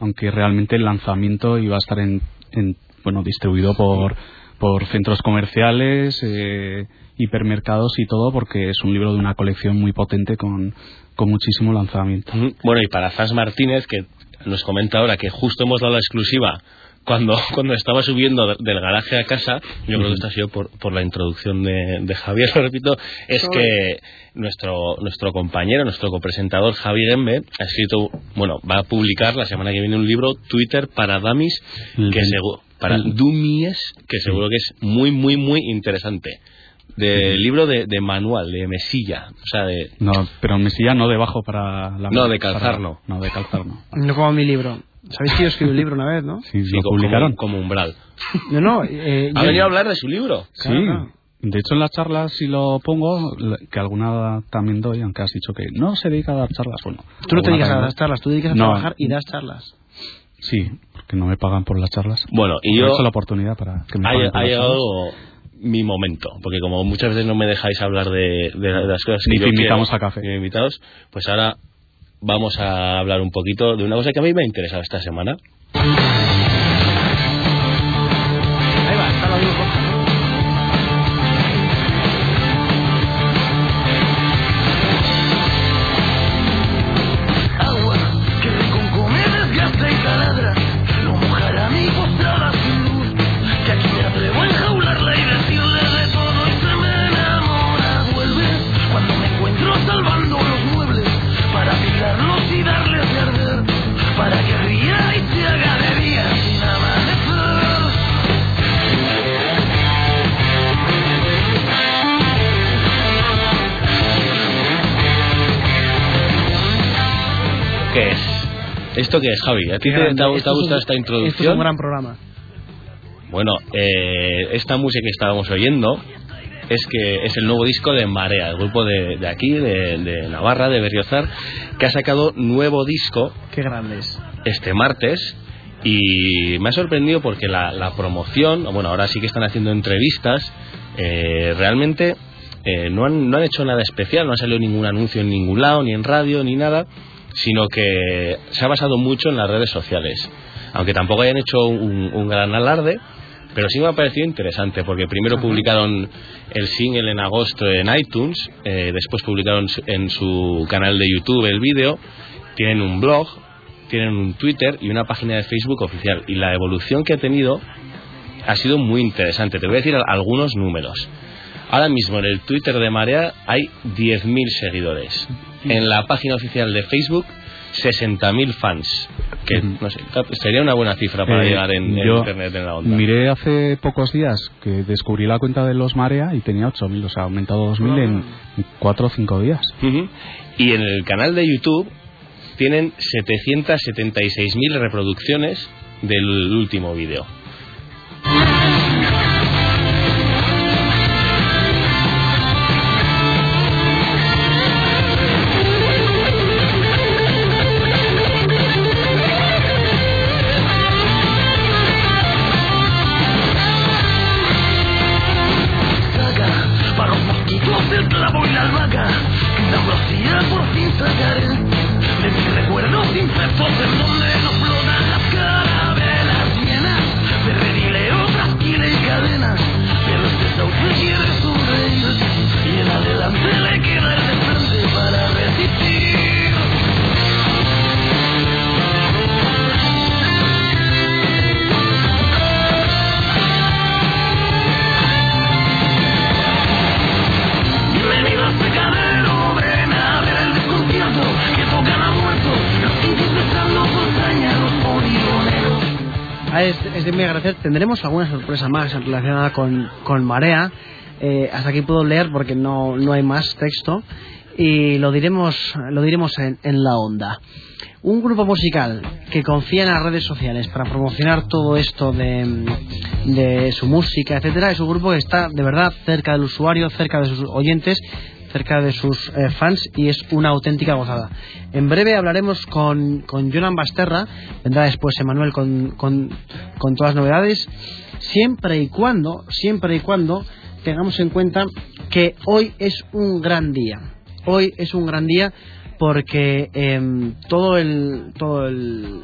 Speaker 6: aunque realmente el lanzamiento iba a estar en, en, bueno distribuido por por centros comerciales, eh, hipermercados y todo, porque es un libro de una colección muy potente con, con muchísimo lanzamiento.
Speaker 7: Bueno, y para Zas Martínez, que nos comenta ahora que justo hemos dado la exclusiva cuando, cuando estaba subiendo de- del garaje a casa, yo creo que esto ha sido por, por la introducción de, de Javier, lo repito, es que nuestro, nuestro compañero, nuestro copresentador Javi Gembe ha escrito, bueno, va a publicar la semana que viene un libro, Twitter para Damis,
Speaker 6: El-
Speaker 7: que seguro, para Dummies, que seguro que es muy, muy, muy interesante. De libro de, de manual, de mesilla, o sea, de,
Speaker 6: No, pero Mesilla no debajo para la
Speaker 7: No, de calzar
Speaker 6: para-
Speaker 7: no.
Speaker 6: No, de calzar no.
Speaker 3: No como mi libro. ¿Sabéis que yo escribí un libro una vez, no?
Speaker 6: Sí,
Speaker 7: sí,
Speaker 6: lo
Speaker 7: como-
Speaker 6: publicaron.
Speaker 7: como umbral.
Speaker 3: No, no. eh,
Speaker 7: Ha
Speaker 3: yo-
Speaker 7: venido a hablar de su libro.
Speaker 6: Sí,
Speaker 3: Claro, claro.
Speaker 6: de hecho en las charlas si lo pongo, que alguna también doy, aunque has dicho que no se dedica a dar charlas, bueno.
Speaker 3: Tú no te dedicas a dar charlas, tú te dedicas a
Speaker 6: No.
Speaker 3: trabajar y das charlas.
Speaker 6: Sí, porque no me pagan por las charlas.
Speaker 7: Bueno, y yo
Speaker 6: Aprovecho la oportunidad para que me paguen por
Speaker 7: ha llegado mi momento, porque como muchas veces no me dejáis hablar de, de las cosas que
Speaker 6: Ni
Speaker 7: yo
Speaker 6: te invitamos
Speaker 7: quiero,
Speaker 6: a café.
Speaker 7: invitados, pues ahora vamos a hablar un poquito de una cosa que a mí me ha interesado esta semana. ¿Esto qué es, Javi? ¿A ti te, te ha,
Speaker 3: es
Speaker 7: gustado esta
Speaker 3: Esto es
Speaker 7: introducción?
Speaker 3: un gran programa.
Speaker 7: Bueno, eh, esta música que estábamos oyendo es que es el nuevo disco de Marea, el grupo de, de aquí, de, de Navarra, de Berriozar, que ha sacado nuevo disco
Speaker 3: Qué grandes.
Speaker 7: este martes y me ha sorprendido porque la, la promoción, bueno, ahora sí que están haciendo entrevistas, eh, realmente eh, no, han, no han hecho nada especial, no ha salido ningún anuncio en ningún lado, ni en radio, ni nada, sino que se ha basado mucho en las redes sociales. Aunque tampoco hayan hecho un, un gran alarde, pero sí me ha parecido interesante porque primero publicaron el single en agosto en iTunes, eh, después publicaron en su canal de YouTube el vídeo, tienen un blog tienen un Twitter y una página de Facebook oficial. Y la evolución que ha tenido ha sido muy interesante. Te voy a decir algunos números. Ahora mismo en el Twitter de Marea hay 10.000 seguidores. En la página oficial de Facebook 60.000 fans. Que no sé, sería una buena cifra para
Speaker 6: Eh,
Speaker 7: llegar en, en
Speaker 6: yo
Speaker 7: internet en la onda.
Speaker 6: Miré hace pocos días que descubrí la cuenta de los Marea y tenía 8.000, o sea, ha aumentado 2.000 en 4 o 5 días.
Speaker 7: Y en el canal de YouTube tienen 776.000 reproducciones del último vídeo.
Speaker 3: Tendremos alguna sorpresa más relacionada con, con Marea. Eh, hasta aquí puedo leer porque no, no hay más texto. Y lo diremos, lo diremos en, en la onda. Un grupo musical que confía en las redes sociales para promocionar todo esto de, de su música, etcétera, es un grupo que está de verdad cerca del usuario, cerca de sus oyentes, cerca de sus eh, fans y es una auténtica gozada. En breve hablaremos con, con Jonan Basterra, vendrá después Emanuel con, con, con todas las novedades, siempre y cuando, siempre y cuando tengamos en cuenta que hoy es un gran día. Hoy es un gran día porque em, todo el todo el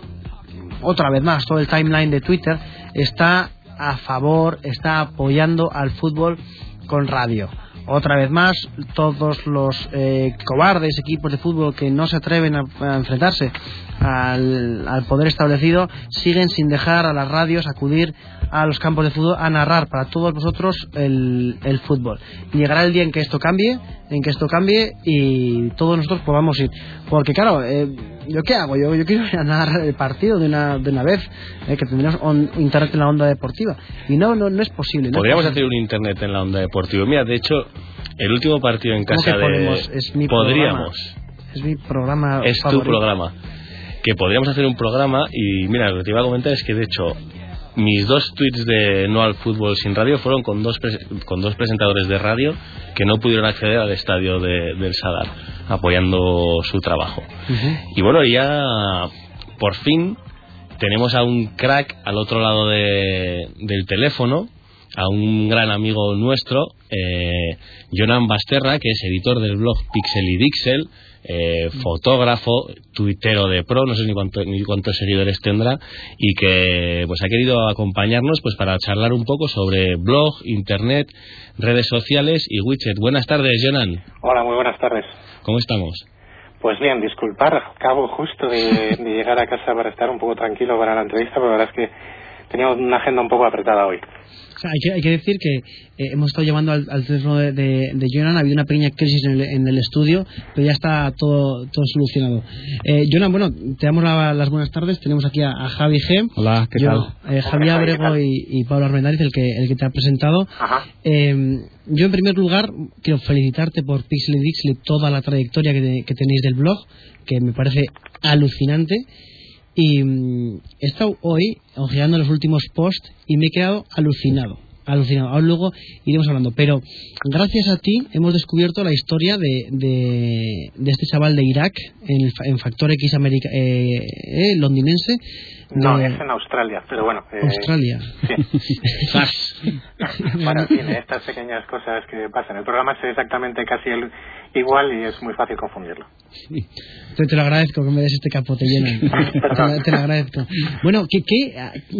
Speaker 3: otra vez más todo el timeline de Twitter está a favor, está apoyando al fútbol con radio. Otra vez más, todos los eh, cobardes equipos de fútbol que no se atreven a, a enfrentarse al, al poder establecido siguen sin dejar a las radios acudir a los campos de fútbol a narrar para todos vosotros el, el fútbol. Llegará el día en que esto cambie, en que esto cambie y todos nosotros podamos ir. Porque claro, eh, ¿yo qué hago? Yo, yo quiero narrar el partido de una, de una vez, eh, que tendremos on- internet en la onda deportiva. Y no, no, no es posible. no
Speaker 7: Podríamos hacer un internet en la onda deportiva. Mira, de hecho, el último partido en
Speaker 3: ¿Cómo
Speaker 7: casa de...
Speaker 3: podemos? Es mi
Speaker 7: Podríamos.
Speaker 3: programa. Es mi programa.
Speaker 7: Es tu programa. Que podríamos hacer un programa y mira, lo que te iba a comentar es que de hecho mis dos tweets de No al Fútbol sin radio fueron con dos, con dos presentadores de radio que no pudieron acceder al estadio de- del Sadar, apoyando su trabajo. Y bueno, ya por fin tenemos a un crack al otro lado de- del teléfono, a un gran amigo nuestro, eh, Jonan Basterra, que es editor del blog Pixel y Dixel, eh, fotógrafo, tuitero de pro, no sé ni, cuánto- ni cuántos seguidores tendrá, y que pues ha querido acompañarnos pues para charlar un poco sobre blog, internet, redes sociales y widget. Buenas tardes, Jonan.
Speaker 8: Hola, muy buenas tardes.
Speaker 7: ¿Cómo estamos?
Speaker 8: Pues bien, disculpar, acabo justo de, de llegar a casa para estar un poco tranquilo para la entrevista, pero la verdad es que teníamos una agenda un poco apretada hoy.
Speaker 3: O sea, hay, que, hay que decir que eh, hemos estado llamando al, al teléfono de, de, de Jonan, ha habido una pequeña crisis en el, en el estudio, pero ya está todo, todo solucionado. Eh, Jonan, bueno, te damos la- las buenas tardes. Tenemos aquí a, a Javi G.
Speaker 6: Hola, ¿qué
Speaker 3: Yo,
Speaker 6: tal?
Speaker 3: eh, Javi
Speaker 8: Javi, ¿qué
Speaker 3: Abrego y, y Pablo Armendáriz, el que, el que te ha presentado.
Speaker 8: Ajá.
Speaker 3: Eh, yo, en primer lugar, quiero felicitarte por Pixel y Dixel y toda la trayectoria que, te- que tenéis del blog, que me parece alucinante. Y mm, he estado hoy ojeando los últimos posts y me he quedado alucinado. Alucinado. Ahora luego iremos hablando. Pero gracias a ti hemos descubierto la historia de, de, de este chaval de Irak en, el fa- en Factor X America, eh, eh, londinense.
Speaker 8: No,
Speaker 3: de
Speaker 8: es en Australia, pero bueno. eh,
Speaker 3: Australia.
Speaker 8: Sí. bueno, en fin, estas pequeñas cosas que pasan. El programa es exactamente casi el, igual y es muy fácil confundirlo.
Speaker 3: Te, te lo agradezco que me des este capote lleno. te, lo- te lo agradezco. Bueno, ¿qué, qué,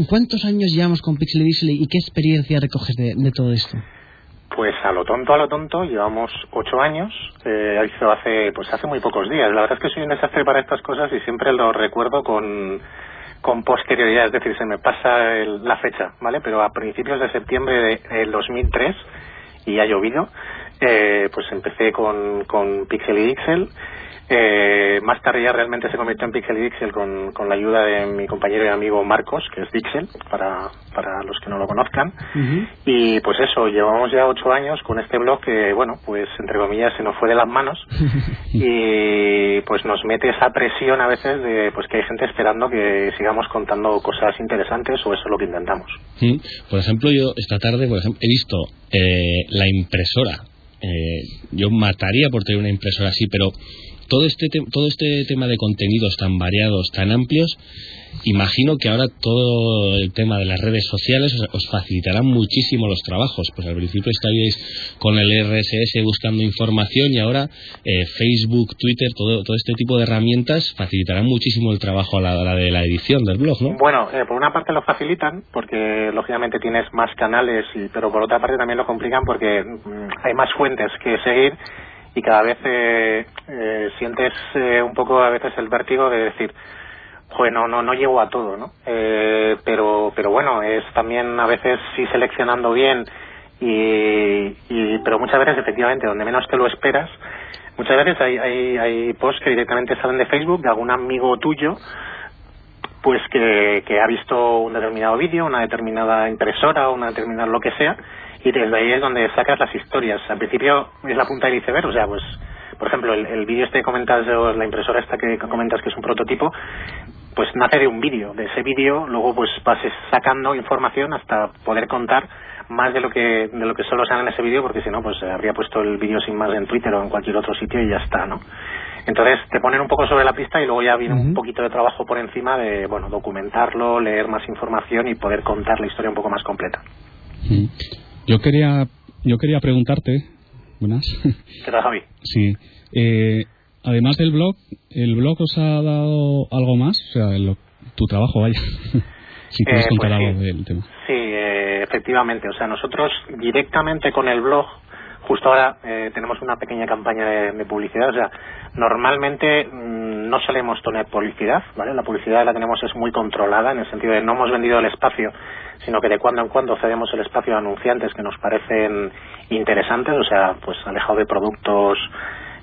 Speaker 3: ¿cuántos años llevamos con Pixel y y qué experiencia recoges de, de todo esto?
Speaker 8: Pues a lo tonto, a lo tonto, llevamos ocho años. Eh, hizo hace, pues hace muy pocos días. La verdad es que soy un desastre para estas cosas y siempre lo recuerdo con, con posterioridad, es decir, se me pasa el- la fecha, ¿vale? Pero a principios de septiembre del 2003, y ha llovido, eh, pues empecé con, con Pixel y Dixel. Eh, más tarde ya realmente se convirtió en Pixel y Dixel con, con la ayuda de mi compañero y amigo Marcos, que es Dixel, para, para los que no lo conozcan. Y pues eso, llevamos ya ocho años con este blog que, bueno, pues entre comillas se nos fue de las manos y pues nos mete esa presión a veces de pues que hay gente esperando que sigamos contando cosas interesantes o eso es lo que intentamos.
Speaker 7: Por ejemplo, yo esta tarde por ejemplo, he visto eh, la impresora. Eh, yo mataría por tener una impresora así, pero todo este, te- todo este tema de contenidos tan variados, tan amplios, imagino que ahora todo el tema de las redes sociales os, os facilitará muchísimo los trabajos. Pues al principio estaríais con el RSS buscando información y ahora eh, Facebook, Twitter, todo, todo este tipo de herramientas facilitarán muchísimo el trabajo a la hora de la edición del blog, ¿no?
Speaker 8: Bueno, eh, por una parte lo facilitan porque lógicamente tienes más canales, y, pero por otra parte también lo complican porque mm, hay más fuentes que seguir y cada vez eh, eh, sientes eh, un poco a veces el vértigo de decir, joder, no, no, no llego a todo, ¿no? Eh, pero, pero bueno, es también a veces sí seleccionando bien y, y pero muchas veces efectivamente donde menos te lo esperas muchas veces hay, hay, hay posts que directamente salen de Facebook de algún amigo tuyo pues que, que ha visto un determinado vídeo, una determinada impresora, una determinada lo que sea, y desde ahí es donde sacas las historias. Al principio es la punta del iceberg, o sea, pues, por ejemplo, el, el vídeo este que comentas, o la impresora esta que comentas que es un prototipo, pues nace de un vídeo. De ese vídeo luego pues vas sacando información hasta poder contar más de lo que de lo que solo sale en ese vídeo, porque si no, pues habría puesto el vídeo sin más en Twitter o en cualquier otro sitio y ya está, ¿no? Entonces te ponen un poco sobre la pista y luego ya viene un poquito de trabajo por encima de, bueno, documentarlo, leer más información y poder contar la historia un poco más completa.
Speaker 6: Yo quería, yo quería preguntarte, buenas,
Speaker 8: ¿Qué tal, Javi?
Speaker 6: sí, eh, además del blog, ¿el blog os ha dado algo más? O sea, el- tu trabajo, vaya. si quieres
Speaker 8: Eh,
Speaker 6: contar
Speaker 8: pues sí.
Speaker 6: algo del tema.
Speaker 8: Sí, eh, efectivamente. O sea, nosotros directamente con el blog, justo ahora eh, tenemos una pequeña campaña de, publicidad. O sea, normalmente mm, no solemos tener publicidad, ¿vale? La publicidad la tenemos es muy controlada en el sentido de no hemos vendido el espacio, sino que de cuando en cuando cedemos el espacio a anunciantes que nos parecen interesantes, o sea, pues alejado de productos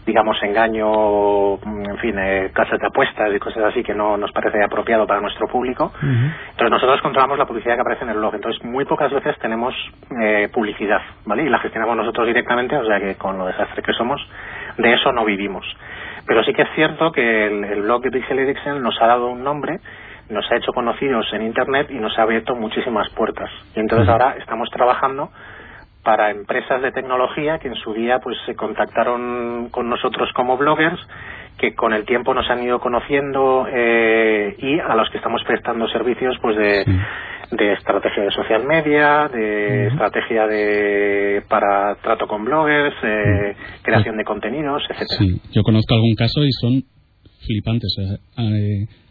Speaker 8: digamos, engaño, mm, en fin, eh, casas de apuestas y cosas así que no nos parece apropiado para nuestro público. Entonces nosotros controlamos la publicidad que aparece en el blog. Entonces muy pocas veces tenemos eh, publicidad, ¿vale? Y la gestionamos nosotros directamente, o sea que con lo desastre que somos, de eso no vivimos. Pero sí que es cierto que el, el blog de Pixel Dixel nos ha dado un nombre, nos ha hecho conocidos en Internet y nos ha abierto muchísimas puertas. Y entonces ahora estamos trabajando para empresas de tecnología que en su día pues se contactaron con nosotros como bloggers que con el tiempo nos han ido conociendo eh, y a los que estamos prestando servicios pues de, de estrategia de social media, de estrategia de para trato con bloggers, eh, creación de contenidos, etcétera.
Speaker 6: Sí, yo conozco algún caso y son flipantes, o sea, a,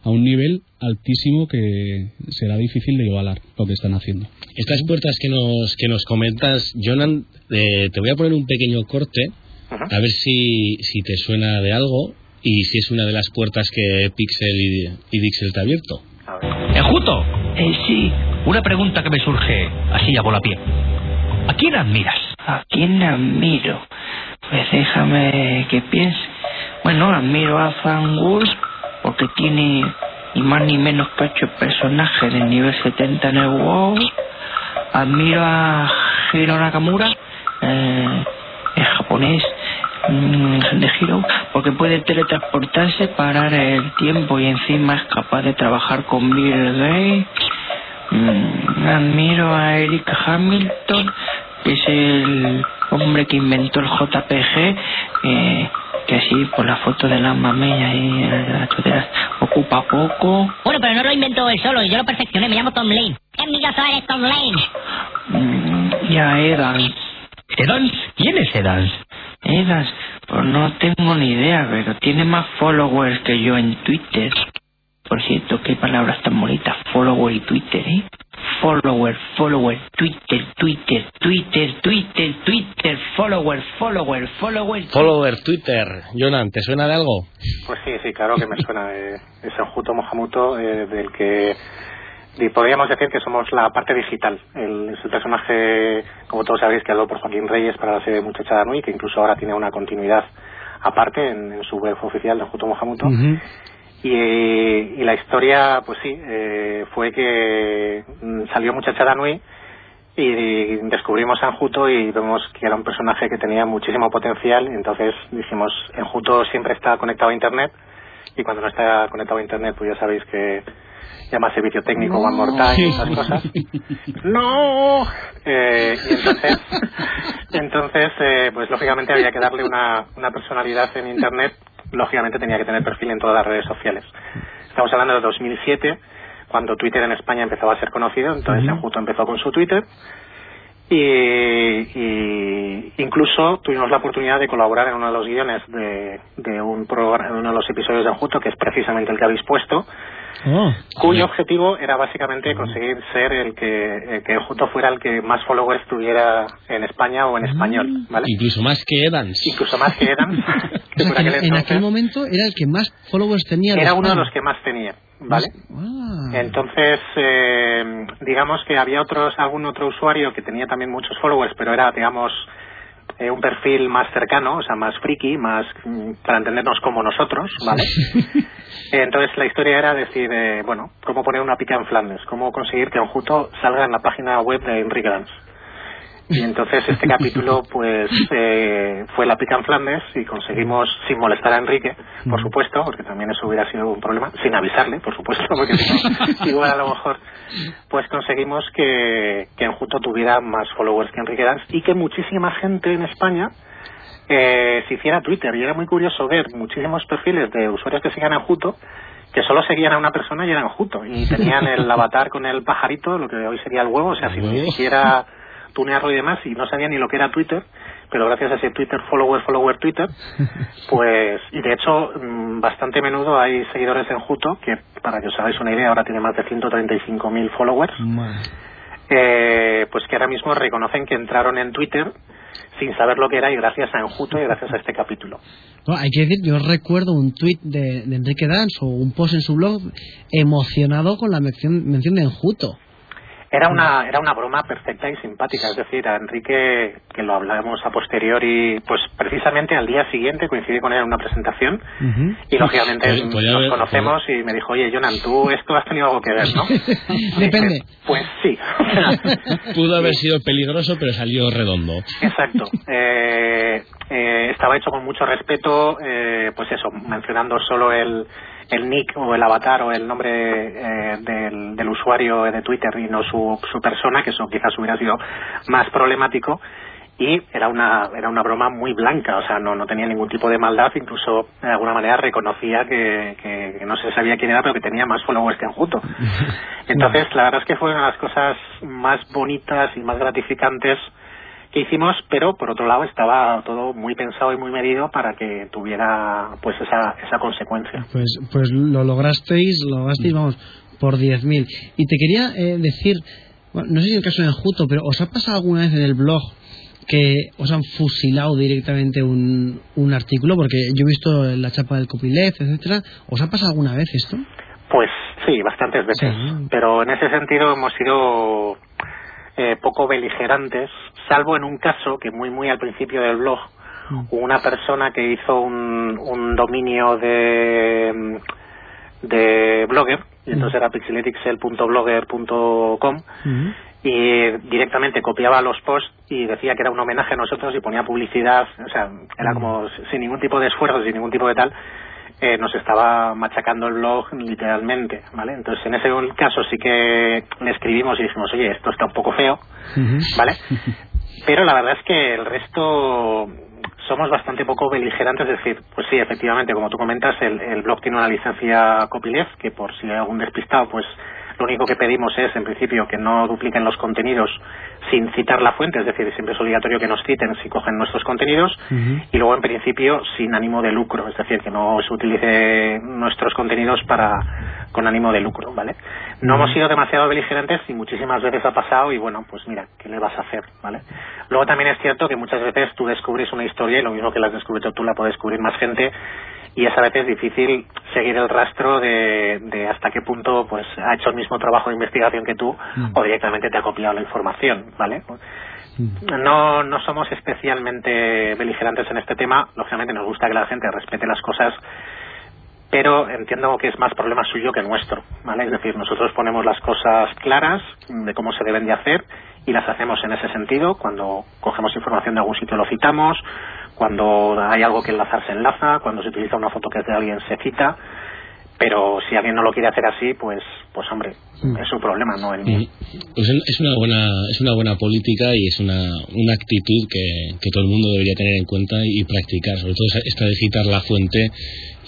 Speaker 6: a un nivel altísimo que será difícil de igualar lo que están haciendo.
Speaker 7: Estas puertas que nos, que nos comentas, Jonan, eh, te voy a poner un pequeño corte, a ver si, si te suena de algo y si es una de las puertas que Pixel y, y Dixel te ha abierto.
Speaker 8: A ver.
Speaker 2: Enjuto,
Speaker 9: Eh, sí,
Speaker 2: una pregunta que me surge así a volapié. ¿A quién admiras?
Speaker 9: ¿a quién admiro? Pues déjame que piense. Bueno, admiro a Fan Wolf porque tiene ni más ni menos que ocho personajes del nivel 70 en el WoW. Admiro a Hiro Nakamura, eh, el japonés mm, de Hiro, porque puede teletransportarse, parar el tiempo y encima es capaz de trabajar con Bill Gates. Mm, admiro a Eric Hamilton, que es el hombre que inventó el JPG, eh, que así por la foto de la mamella y la chotera ocupa poco.
Speaker 10: Bueno, pero no lo inventó él solo, yo lo perfeccioné, me llamo Tom Lane. ¿Qué amiga soy Tom Lane?
Speaker 9: Mm, y a Evans.
Speaker 2: ¿Edans? ¿Quién es Edans?
Speaker 9: Evans, pues no tengo ni idea, pero tiene más followers que yo en Twitter. Por cierto, qué palabras tan bonitas, follower y Twitter, ¿eh? follower, follower, Twitter, Twitter, Twitter, Twitter, Twitter, follower, follower, follower.
Speaker 7: Follower Twitter. Jonan, ¿te suena de algo?
Speaker 8: Pues sí, sí, claro que me suena. Eh, es Sanjuto Mohamuto, eh, del que y podríamos decir que somos la parte digital. El, es el personaje, como todos sabéis, que habló por Joaquín Reyes para la serie Muchacha Nui, que incluso ahora tiene una continuidad aparte en, en su web oficial de Juto Mohamuto. Y, y la historia, pues sí, eh, fue que mm, salió Muchacha Nui y descubrimos a Enjuto y vemos que era un personaje que tenía muchísimo potencial. Entonces dijimos, Enjuto siempre está conectado a Internet y cuando no está conectado a Internet, pues ya sabéis que llama servicio técnico One More Time y esas cosas. ¡No! Eh, y entonces, entonces eh, pues lógicamente había que darle una, una personalidad en Internet. Lógicamente tenía que tener perfil en todas las redes sociales. Estamos hablando de 2007, cuando Twitter en España empezaba a ser conocido. Entonces, Enjuto empezó con su Twitter. Y, y incluso tuvimos la oportunidad de colaborar en uno de los guiones de, de un programa, en uno de los episodios de Enjuto, que es precisamente el que habéis puesto,
Speaker 6: Oh.
Speaker 8: cuyo objetivo era básicamente conseguir ser el que, el que Enjuto fuera el que más followers tuviera en España o en español, ¿vale?
Speaker 7: Incluso más que Evans.
Speaker 8: Incluso más que Evans, que
Speaker 3: O sea, que
Speaker 8: aquel
Speaker 3: en
Speaker 8: entonces
Speaker 3: aquel momento era el que más followers tenía.
Speaker 8: era uno de los que más tenía, ¿vale?
Speaker 3: Ah.
Speaker 8: Entonces, eh, digamos que había otros, algún otro usuario que tenía también muchos followers, pero era, digamos, eh, un perfil más cercano, o sea, más friki, más mm, para entendernos como nosotros, ¿vale? Entonces la historia era decir, eh, bueno, cómo poner una pica en Flandes, cómo conseguir que Enjuto salga en la página web de Enrique Dance. Y entonces este capítulo pues eh, fue la pica en Flandes y conseguimos, sin molestar a Enrique, por supuesto, porque también eso hubiera sido un problema, sin avisarle, por supuesto, porque si no, igual a lo mejor, pues conseguimos que, que Enjuto tuviera más followers que Enrique Dance y que muchísima gente en España eh, se hiciera Twitter. Y era muy curioso ver muchísimos perfiles de usuarios que seguían a Enjuto que solo seguían a una persona y eran Enjuto. Y tenían el avatar con el pajarito, lo que hoy sería el huevo, o sea, sin ni siquiera tunearlo y demás, y no sabían ni lo que era Twitter, pero gracias a ese Twitter, follower, follower, Twitter, pues, y de hecho, mm, bastante menudo hay seguidores en Juto, que para que os hagáis una idea, ahora tiene más de 135.000 followers, eh, pues que ahora mismo reconocen que entraron en Twitter sin saber lo que era y gracias a Enjuto y gracias a este capítulo.
Speaker 3: No, hay que decir, yo recuerdo un tuit de, de Enrique Dance o un post en su blog emocionado con la mención, mención de Enjuto.
Speaker 8: Era una, era una broma perfecta y simpática, es decir, a Enrique, que lo hablamos a posteriori, pues precisamente al día siguiente coincidí con él en una presentación y lógicamente
Speaker 7: Pues- pues
Speaker 8: nos conocemos y me dijo, oye, Jonan, tú esto has tenido algo que ver, ¿no?
Speaker 3: Depende.
Speaker 8: Dije, Pues sí.
Speaker 7: Pudo haber sido peligroso, pero salió redondo.
Speaker 8: Exacto. Eh, eh, estaba hecho con mucho respeto, eh, pues eso, mencionando solo el, el nick o el avatar o el nombre eh, del, del usuario de Twitter y no su, su persona, que eso quizás hubiera sido más problemático. Y era una, era una broma muy blanca, o sea, no, no tenía ningún tipo de maldad, incluso de alguna manera reconocía que, que, que no se sabía quién era, pero que tenía más followers que Enjuto. Entonces, la verdad es que fue una de las cosas más bonitas y más gratificantes que hicimos, pero por otro lado estaba todo muy pensado y muy medido para que tuviera pues esa, esa consecuencia.
Speaker 3: Pues, pues lo lograsteis, lo lograsteis, vamos, por 10.000. Y te quería eh, decir, bueno, no sé si el caso de Enjuto, pero ¿os ha pasado alguna vez en el blog que os han fusilado directamente un, un artículo? Porque yo he visto la chapa del copyleft, etcétera. ¿Os ha pasado alguna vez esto?
Speaker 8: Pues sí, bastantes veces,
Speaker 3: Sí.
Speaker 8: pero en ese sentido hemos sido eh, poco beligerantes, salvo en un caso que muy muy al principio del blog hubo una persona que hizo un, un dominio de de blogger y entonces era pixeletixel.blogger.com y directamente copiaba los posts y decía que era un homenaje a nosotros y ponía publicidad, o sea, era como sin ningún tipo de esfuerzo, sin ningún tipo de tal, eh, nos estaba machacando el blog literalmente, ¿vale? Entonces en ese caso sí que le escribimos y dijimos, oye, esto está un poco feo, ¿vale? Pero la verdad es que el resto somos bastante poco beligerantes, es decir, pues sí, efectivamente, como tú comentas, el, el blog tiene una licencia copyleft, que por si hay algún despistado, pues lo único que pedimos es, en principio, que no dupliquen los contenidos sin citar la fuente, es decir, siempre es obligatorio que nos citen si cogen nuestros contenidos, y luego, en principio, sin ánimo de lucro, es decir, que no se utilice nuestros contenidos para, con ánimo de lucro, ¿vale? No hemos sido demasiado beligerantes y muchísimas veces ha pasado y bueno, pues mira, ¿qué le vas a hacer, ¿vale? Luego también es cierto que muchas veces tú descubres una historia y lo mismo que la has descubierto tú la puede descubrir más gente y es a veces difícil seguir el rastro de, de hasta qué punto pues ha hecho el mismo trabajo de investigación que tú o directamente te ha copiado la información, ¿vale? No, no somos especialmente beligerantes en este tema. Lógicamente nos gusta que la gente respete las cosas, pero entiendo que es más problema suyo que nuestro, ¿vale? Es decir, nosotros ponemos las cosas claras de cómo se deben de hacer y las hacemos en ese sentido. Cuando cogemos información de algún sitio lo citamos, cuando hay algo que enlazar se enlaza, cuando se utiliza una foto que es de alguien se cita pero si alguien no lo quiere hacer así pues pues hombre es su problema no el mío.
Speaker 7: Pues es una buena es una buena política y es una, una actitud que, que todo el mundo debería tener en cuenta y practicar, sobre todo esta de citar la fuente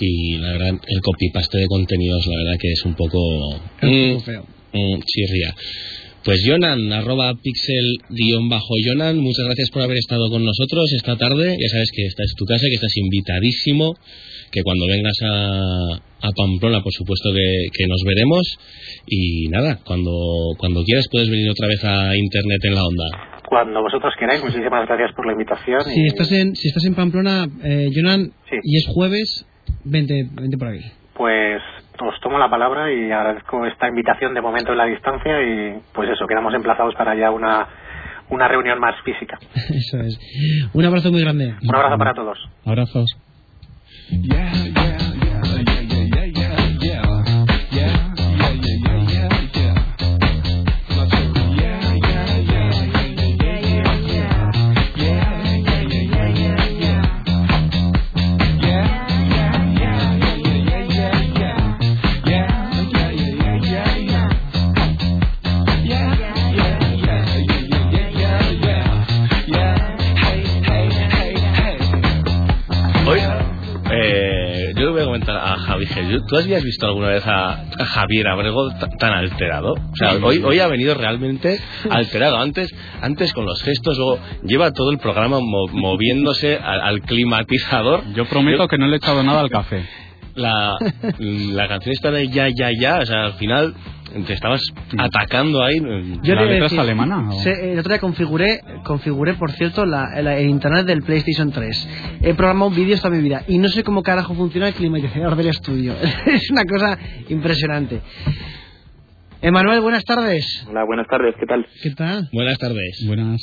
Speaker 7: y la verdad el copy-paste de contenidos, la verdad que es un poco mm, mm, chirria. Pues Jonan, arroba pixel guion bajo Jonan, muchas gracias por haber estado con nosotros esta tarde. Ya sabes que esta es tu casa, que estás invitadísimo, que cuando vengas a, a Pamplona, por supuesto que, que nos veremos. Y nada, cuando, cuando quieras puedes venir otra vez a Internet en la onda.
Speaker 8: cuando vosotros queráis muchísimas gracias por la invitación
Speaker 3: Si
Speaker 8: y,
Speaker 3: estás en, si estás en Pamplona, eh, Jonan, y es jueves, vente, vente por aquí.
Speaker 8: pues os tomo la palabra y agradezco esta invitación de momento en la distancia y pues eso quedamos emplazados para ya una una reunión más física
Speaker 3: Eso es. Un abrazo muy grande.
Speaker 8: un abrazo para todos
Speaker 6: Abrazos.
Speaker 7: Hoy, ¿Tú habías visto alguna vez a, a Javier Abrego ta- tan alterado? O sea, hoy, hoy ha venido realmente alterado. Antes, antes con los gestos, luego lleva todo el programa mo- moviéndose al, al climatizador.
Speaker 6: Yo prometo que no le he echado nada al café.
Speaker 7: La, la canción está de ya, ya, ya. O sea, al final te estabas atacando ahí.
Speaker 3: Yo te iba a decir, se- el otro día configuré, configuré por cierto, la, la- el internet del PlayStation 3. He programado vídeos toda mi vida y no sé cómo carajo funciona el climatizador del estudio. es una cosa impresionante. Emanuel, buenas tardes.
Speaker 11: Hola, buenas tardes, ¿qué tal?
Speaker 3: ¿Qué tal?
Speaker 7: Buenas tardes.
Speaker 6: Buenas.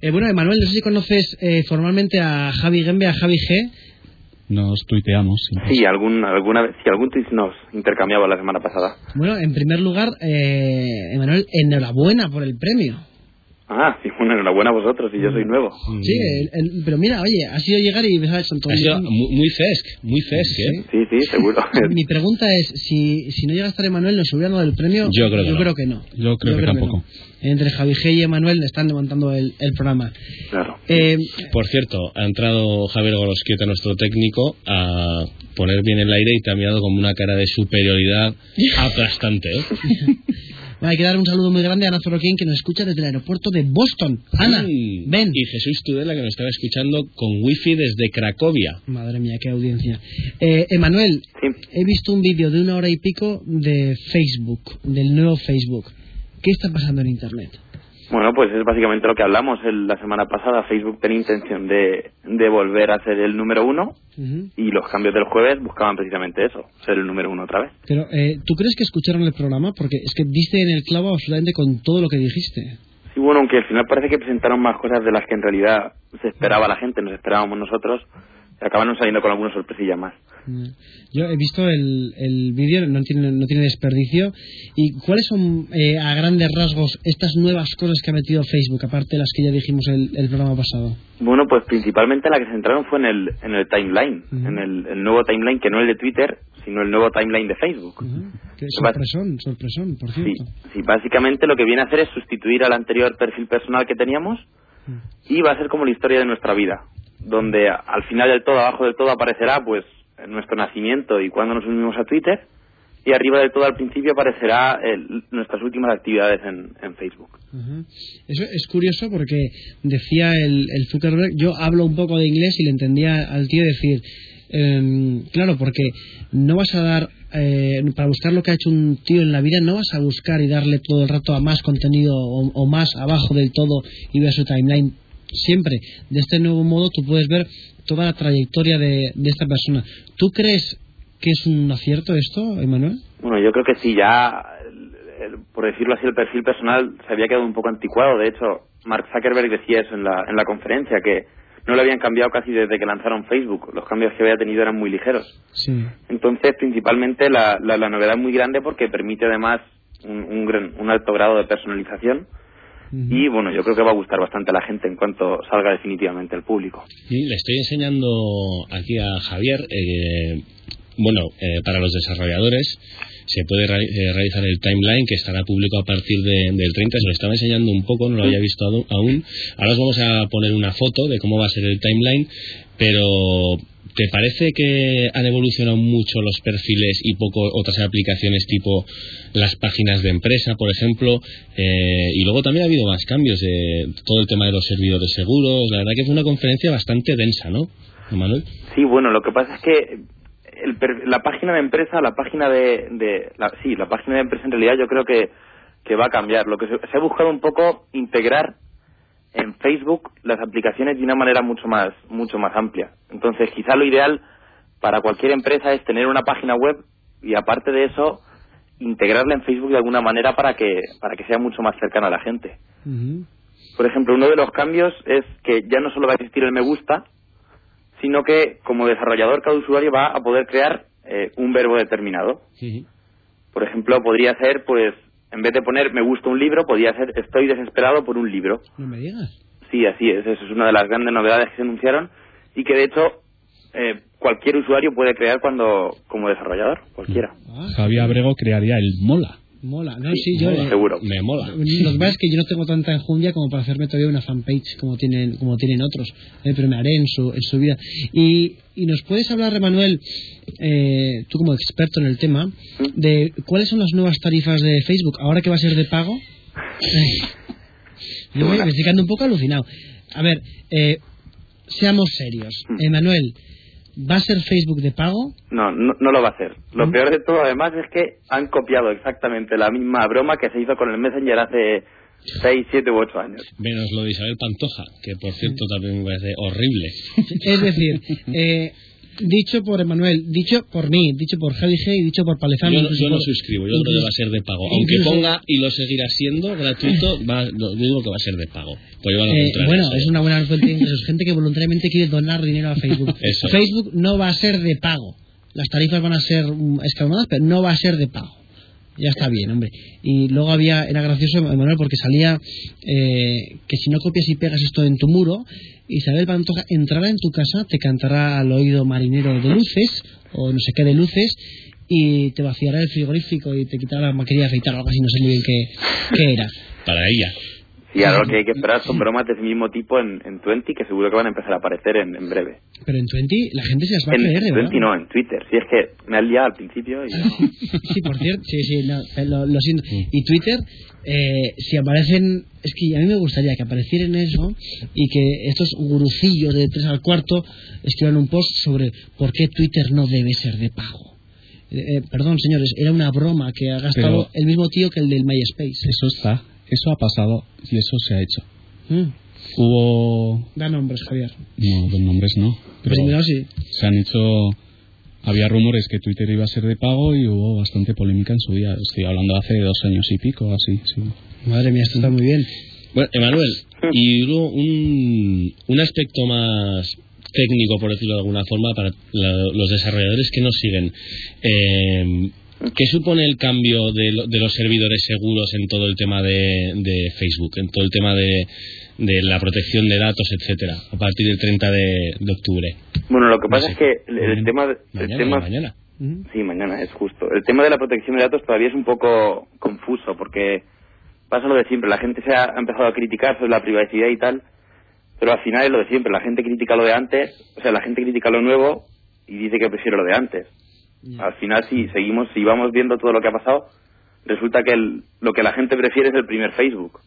Speaker 3: Eh, bueno, Emanuel, no sé si conoces eh, formalmente a Javi Gembe, a Javi G.
Speaker 6: Nos tuiteamos.
Speaker 11: Sí, algún, alguna vez, sí, algún tweet nos intercambiaba la semana pasada.
Speaker 3: Bueno, en primer lugar, eh, Emanuel, enhorabuena por el premio.
Speaker 11: Ah, sí, bueno, enhorabuena a vosotros, y yo soy nuevo.
Speaker 3: Sí, el- el- pero mira, oye, ha sido llegar y me ha hecho todo
Speaker 7: Ha sido muy, muy fesc, muy fesc, ¿eh?
Speaker 11: Sí, sí, seguro.
Speaker 3: Mi pregunta es, si, si no llega a estar Emanuel, ¿nos hubieran dado el premio?
Speaker 7: Yo creo que no.
Speaker 3: creo que no.
Speaker 6: Yo creo que tampoco.
Speaker 3: no. Entre Javi G y Emanuel están levantando el, el programa.
Speaker 11: Claro.
Speaker 3: Eh,
Speaker 7: Por cierto, ha entrado Javier Gorosquieta, nuestro técnico, a poner bien el aire y te ha mirado con una cara de superioridad aplastante. ¿eh?
Speaker 3: bueno, hay que dar un saludo muy grande a Ana Zoroquín, que nos escucha desde el aeropuerto de Boston. Ana,
Speaker 7: Sí.
Speaker 3: ven.
Speaker 7: Y Jesús Tudela, que nos estaba escuchando con wifi desde Cracovia.
Speaker 3: Madre mía, qué audiencia. Eh, Emanuel, he visto un vídeo de una hora y pico de Facebook, del nuevo Facebook. ¿Qué está pasando en Internet?
Speaker 11: Bueno, pues es básicamente lo que hablamos el- la semana pasada. Facebook tenía intención de, de volver a ser el número uno y los cambios del jueves buscaban precisamente eso, ser el número uno otra vez.
Speaker 3: Pero, eh, ¿tú crees que escucharon el programa? Porque es que diste en el clavo absolutamente con todo lo que dijiste.
Speaker 11: Sí, bueno, aunque al final parece que presentaron más cosas de las que en realidad se esperaba la gente, nos esperábamos nosotros, acabaron saliendo con alguna sorpresilla más.
Speaker 3: Yo he visto el, el vídeo, no tiene, no tiene desperdicio. ¿Y cuáles son, eh, a grandes rasgos, estas nuevas cosas que ha metido Facebook, aparte de las que ya dijimos el, el programa pasado?
Speaker 11: Bueno, pues principalmente la que se centraron fue en el, en el timeline, en el, el nuevo timeline que no el de Twitter, sino el nuevo timeline de Facebook.
Speaker 3: Que
Speaker 11: Bas-
Speaker 3: sorpresón, sorpresón, por cierto.
Speaker 11: sí, básicamente lo que viene a hacer es sustituir al anterior perfil personal que teníamos y va a ser como la historia de nuestra vida, donde al final del todo, abajo del todo aparecerá pues nuestro nacimiento y cuando nos unimos a Twitter y arriba del todo al principio aparecerá el- nuestras últimas actividades en, Facebook.
Speaker 3: Eso es curioso porque decía el, el Zuckerberg, yo hablo un poco de inglés y le entendía al tío decir em, claro, porque no vas a dar, eh, para buscar lo que ha hecho un tío en la vida, no vas a buscar y darle todo el rato a más contenido o, o más abajo del todo y ver su timeline. Siempre, de este nuevo modo, tú puedes ver toda la trayectoria de, de esta persona. ¿Tú crees que es un acierto esto, Emanuel?
Speaker 11: Bueno, yo creo que sí, ya, por decirlo así, el perfil personal se había quedado un poco anticuado. De hecho, Mark Zuckerberg decía eso en la, en la conferencia, que no lo habían cambiado casi desde que lanzaron Facebook. Los cambios que había tenido eran muy ligeros.
Speaker 3: Sí.
Speaker 11: Entonces, principalmente, la, la, la novedad es muy grande porque permite además un, un alto grado de personalización. Y bueno, yo creo que va a gustar bastante a la gente en cuanto salga definitivamente al público.
Speaker 7: Y le estoy enseñando aquí a Javier, eh, bueno, eh, para los desarrolladores se puede eh, realizar el timeline que estará público a partir de- del 30. Se lo estaba enseñando un poco, no lo había visto aún. Ahora os vamos a poner una foto de cómo va a ser el timeline, pero ¿te parece que han evolucionado mucho los perfiles y poco otras aplicaciones tipo las páginas de empresa, por ejemplo? Eh, y luego también ha habido más cambios de todo el tema de los servidores seguros. La verdad que fue una conferencia bastante densa, ¿no, Manuel?
Speaker 11: Sí, bueno, lo que pasa es que el la página de empresa, la página de, de la, sí, la página de empresa en realidad yo creo que, que va a cambiar. Lo que se, se ha buscado un poco integrar en Facebook las aplicaciones de una manera mucho más mucho más amplia. Entonces, quizá lo ideal para cualquier empresa es tener una página web y aparte de eso integrarla en Facebook de alguna manera para que para que sea mucho más cercana a la gente. Por ejemplo, uno de los cambios es que ya no solo va a existir el me gusta, sino que como desarrollador cada usuario va a poder crear eh, un verbo determinado. Por ejemplo, podría ser, pues, en vez de poner me gusta un libro, podría ser estoy desesperado por un libro.
Speaker 3: No me digas.
Speaker 11: Sí, así es. Eso es una de las grandes novedades que se anunciaron y que de hecho eh, cualquier usuario puede crear cuando como desarrollador, cualquiera.
Speaker 6: Javier Abrego crearía el Mola.
Speaker 3: Mola, no, sí, yo...
Speaker 11: mola, seguro.
Speaker 7: Me mola.
Speaker 3: Lo que pasa es que yo no tengo tanta enjundia como para hacerme todavía una fanpage como tienen como tienen otros, eh, pero me haré en su, en su vida. Y, y nos puedes hablar, Emanuel, eh, tú como experto en el tema, de cuáles son las nuevas tarifas de Facebook ahora que va a ser de pago. Yo me, estoy quedando un poco alucinado. A ver, eh, seamos serios. Emanuel, ¿va a ser Facebook de pago?
Speaker 11: No, no, no lo va a hacer. Lo peor de todo, además, es que han copiado exactamente la misma broma que se hizo con el Messenger hace 6, 7 u 8 años.
Speaker 7: Menos lo de Isabel Pantoja, que por cierto también me parece horrible.
Speaker 3: Es decir, eh, dicho por Emanuel, dicho por mí, dicho por Javi G y dicho por Palezano.
Speaker 7: Yo, no-
Speaker 3: incluso
Speaker 7: yo no suscribo, yo creo que va a ser de pago. Aunque
Speaker 3: incluso-
Speaker 7: ponga y lo seguirá siendo gratuito, va, lo- yo digo que va a ser de pago. Pues
Speaker 3: Eh, bueno, es una buena fuente de ingresos. Gente que voluntariamente quiere donar dinero a Facebook.
Speaker 7: Eso.
Speaker 3: Facebook no va a ser de pago. Las tarifas van a ser mm, escalonadas, pero no va a ser de pago. Ya está bien, hombre. Y luego había, era gracioso, Emanuel, porque salía eh, que si no copias y pegas esto en tu muro, Isabel Pantoja entrará en tu casa, te cantará al oído marinero de luces, o no sé qué de luces, y te vaciará el frigorífico y te quitará la maquinaria de afeitar o algo así, no sé muy bien qué era.
Speaker 7: Para ella.
Speaker 11: Sí, ahora lo que hay que esperar son bromas de ese mismo tipo en, en Twenty que seguro que van a empezar a aparecer en, en breve.
Speaker 3: Pero en Twenty la gente se las va a
Speaker 11: En
Speaker 3: creer, verdad.
Speaker 11: Twenty no, en Twitter. Si es que me has liado al principio y...
Speaker 3: Sí, por cierto, sí, sí, no, eh, lo, lo siento. Y Twitter, eh, si aparecen, es que a mí me gustaría que aparecieran eso y que estos gurucillos de 3 al cuarto escriban un post sobre por qué Twitter no debe ser de pago. Eh, eh, perdón, señores, era una broma que ha gastado
Speaker 6: Pero-
Speaker 3: el mismo tío que el del MySpace.
Speaker 6: Eso está, eso ha pasado y eso se ha hecho.
Speaker 3: Mm,
Speaker 6: Hubo.
Speaker 3: da nombres, Javier.
Speaker 6: No, los nombres no. Pero
Speaker 3: Primero sí.
Speaker 6: se han hecho. Había rumores que Twitter iba a ser de pago y hubo bastante polémica en su día. Estoy hablando hace dos años y pico, así. Sí.
Speaker 3: Madre mía, esto está muy bien.
Speaker 7: Bueno, Emanuel, y luego un, un aspecto más técnico, por decirlo de alguna forma, para la- los desarrolladores que nos siguen. Eh, ¿Qué supone el cambio de, lo- de los servidores seguros en todo el tema de, de Facebook, en todo el tema de, de la protección de datos, etcétera, a partir del 30 de, de octubre?
Speaker 11: Bueno, lo que pasa es que el, el tema... el
Speaker 7: Mañana,
Speaker 11: tema
Speaker 7: mañana.
Speaker 11: Sí, mañana, es justo. El tema de la protección de datos todavía es un poco confuso porque pasa lo de siempre. La gente se ha empezado a criticar sobre la privacidad y tal, pero al final es lo de siempre. La gente critica lo de antes, o sea, la gente critica lo nuevo y dice que prefiere lo de antes. Al final, si seguimos, si vamos viendo todo lo que ha pasado, resulta que el- lo que la gente prefiere es el primer Facebook.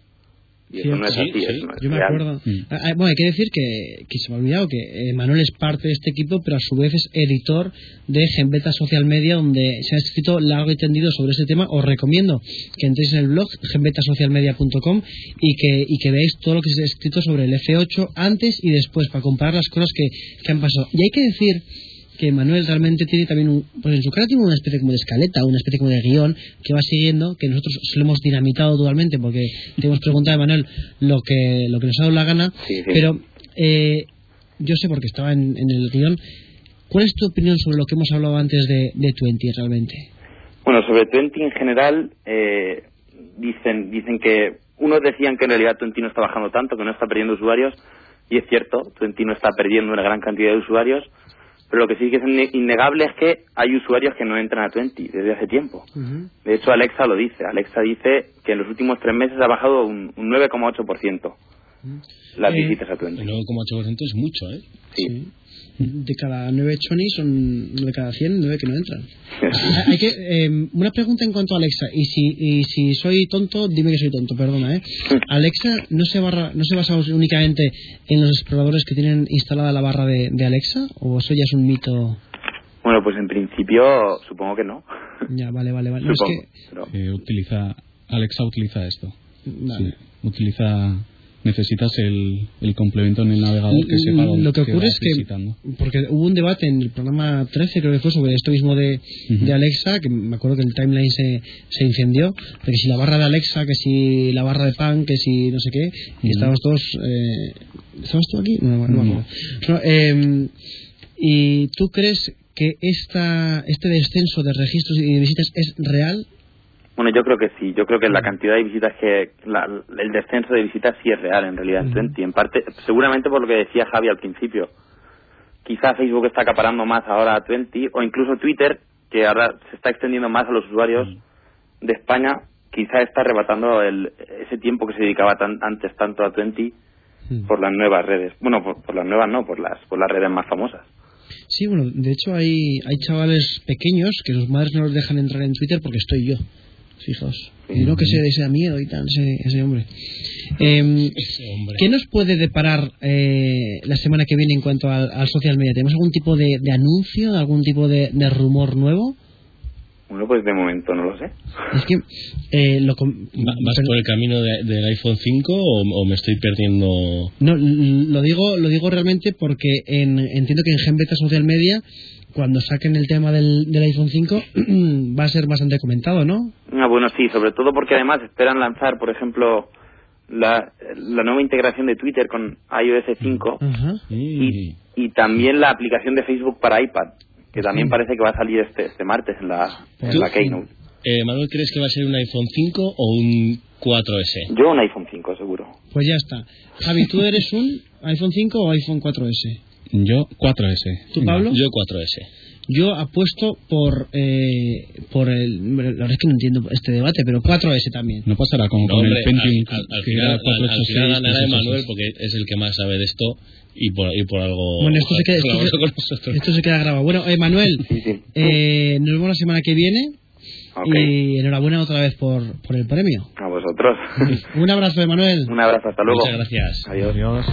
Speaker 11: Y eso no es
Speaker 3: Sí,
Speaker 11: así,
Speaker 3: sí,
Speaker 11: eso no es
Speaker 3: Yo me
Speaker 11: real.
Speaker 3: acuerdo. Ah, ah, bueno, hay que decir que, que se me ha olvidado que eh, Manuel es parte de este equipo, pero a su vez es editor de Gembeta Social Media, donde se ha escrito largo y tendido sobre este tema. Os recomiendo que entréis en el blog gembetasocialmedia.com y que, y que veáis todo lo que se ha escrito sobre el F8 antes y después, para comparar las cosas que, que han pasado. Y hay que decir que Manuel realmente tiene también un, pues en su cara tiene una especie como de escaleta, una especie como de guion que va siguiendo, que nosotros se lo hemos dinamitado totalmente porque te hemos preguntado a Manuel lo que, lo que nos ha dado la gana,
Speaker 11: Sí, sí.
Speaker 3: pero eh, yo sé porque estaba en, en el guion, ¿cuál es tu opinión sobre lo que hemos hablado antes de, de Twenty realmente?
Speaker 11: Bueno, sobre Twenty en general, eh, dicen, dicen que unos decían que en realidad Twenty no está bajando tanto, que no está perdiendo usuarios, y es cierto, Twenty no está perdiendo una gran cantidad de usuarios, pero lo que sí que es inne- innegable es que hay usuarios que no entran a Twenty desde hace tiempo. De hecho, Alexa lo dice. Alexa dice que en los últimos tres meses ha bajado un, un 9,8% las
Speaker 3: Eh,
Speaker 11: visitas a Twenty.
Speaker 7: El 9,8% es mucho, ¿eh?
Speaker 11: Sí.
Speaker 3: De cada nueve chonis son de cada 100, nueve que no entran. Hay que, eh, una pregunta en cuanto a Alexa, y si, y si soy tonto, dime que soy tonto, perdona, ¿eh? Alexa no se, barra, no se basa únicamente en los exploradores que tienen instalada la barra de, de Alexa, o eso ya es un mito.
Speaker 11: Bueno, pues en principio supongo que no.
Speaker 3: Ya, vale, vale, vale. No, es
Speaker 11: Supongo.
Speaker 6: Eh, utiliza Alexa utiliza esto.
Speaker 3: Vale.
Speaker 6: Sí, utiliza necesitas el, el complemento en el navegador que sepa dónde
Speaker 3: lo que ocurre es que
Speaker 6: visitando.
Speaker 3: porque hubo un debate en el programa 13 creo que fue sobre esto mismo de, Alexa que me acuerdo que el timeline se, se incendió de que si la barra de Alexa que si la barra de pan que si no sé qué y
Speaker 6: Ujú.
Speaker 3: estábamos todos eh, ¿estabas tú aquí? no, no
Speaker 6: No.
Speaker 3: No, eh, y tú crees que esta, este descenso de registros y de visitas es real
Speaker 11: Bueno, yo creo que sí. Yo creo que la cantidad de visitas que... la- el descenso de visitas sí es real en realidad en Twenty. En parte, seguramente por lo que decía Javi al principio. Quizá Facebook está acaparando más ahora a Twenty o incluso Twitter, que ahora se está extendiendo más a los usuarios de España, quizá está arrebatando el, ese tiempo que se dedicaba tan- antes tanto a Twenty por las nuevas redes. Bueno, por, por las nuevas no, por las, por las redes más famosas.
Speaker 3: Sí, bueno, de hecho hay, hay chavales pequeños que sus madres no los dejan entrar en Twitter porque estoy yo. Fijaos. Y no que se miedo y tal, ese, ese hombre. Em, ¿Qué nos puede deparar eh, la semana que viene en cuanto al, al social media? ¿Tenemos algún tipo de, de anuncio, algún tipo de, de rumor nuevo?
Speaker 11: Bueno, pues de momento no lo sé.
Speaker 3: Es que eh, lo com-
Speaker 7: ¿Vas por el camino de- del iPhone 5 o, o me estoy perdiendo?
Speaker 3: No, lo digo, lo digo realmente porque en- entiendo que en Genbeta Social Media, cuando saquen el tema del, del iPhone 5, va a ser bastante comentado, ¿no?
Speaker 11: Ah, bueno, sí, sobre todo porque además esperan lanzar, por ejemplo, la, la nueva integración de Twitter con iOS 5
Speaker 3: Ajá.
Speaker 11: y, y también la aplicación de Facebook para iPad, que también parece que va a salir este, este martes en la, en la Keynote.
Speaker 7: Eh, Manuel, ¿crees que va a ser un iPhone 5 o un 4S?
Speaker 11: Yo un iPhone 5, seguro.
Speaker 3: Pues ya está. Javi, ¿tú eres un iPhone 5 o iPhone 4S?
Speaker 6: Yo 4S.
Speaker 3: ¿Tú, Pablo?
Speaker 7: Yo 4S.
Speaker 3: Yo apuesto por, eh, por el... La verdad es que no entiendo este debate, pero 4S también.
Speaker 6: No pasará como
Speaker 7: No,
Speaker 6: con
Speaker 7: hombre,
Speaker 6: el Pentium
Speaker 7: al, al- al final, al- al
Speaker 6: 486,
Speaker 7: final ganará
Speaker 6: 386.
Speaker 7: Emanuel porque es el que más sabe de esto y por, y por algo
Speaker 3: Bueno, esto se queda, esto se-
Speaker 7: con nosotros.
Speaker 3: esto se queda grabado. Bueno, eh, Manuel, eh, nos vemos la semana que viene
Speaker 11: Ok.
Speaker 3: y enhorabuena otra vez por, por el premio.
Speaker 11: A vosotros.
Speaker 3: Un abrazo, Emanuel.
Speaker 11: un abrazo, hasta luego.
Speaker 7: Muchas gracias.
Speaker 11: Adiós.
Speaker 6: Adiós.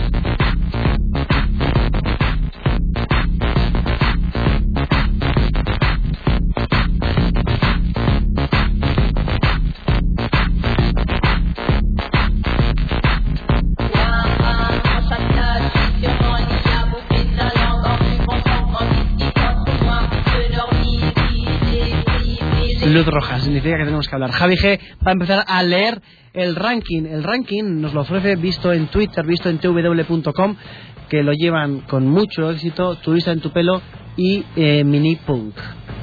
Speaker 3: Luz roja, significa que tenemos que hablar. Javi G va a empezar a leer el ranking. El ranking nos lo ofrece visto en Twitter, visto en tw.com, que lo llevan con mucho éxito, Turista en tu pelo y eh, Mini Punk.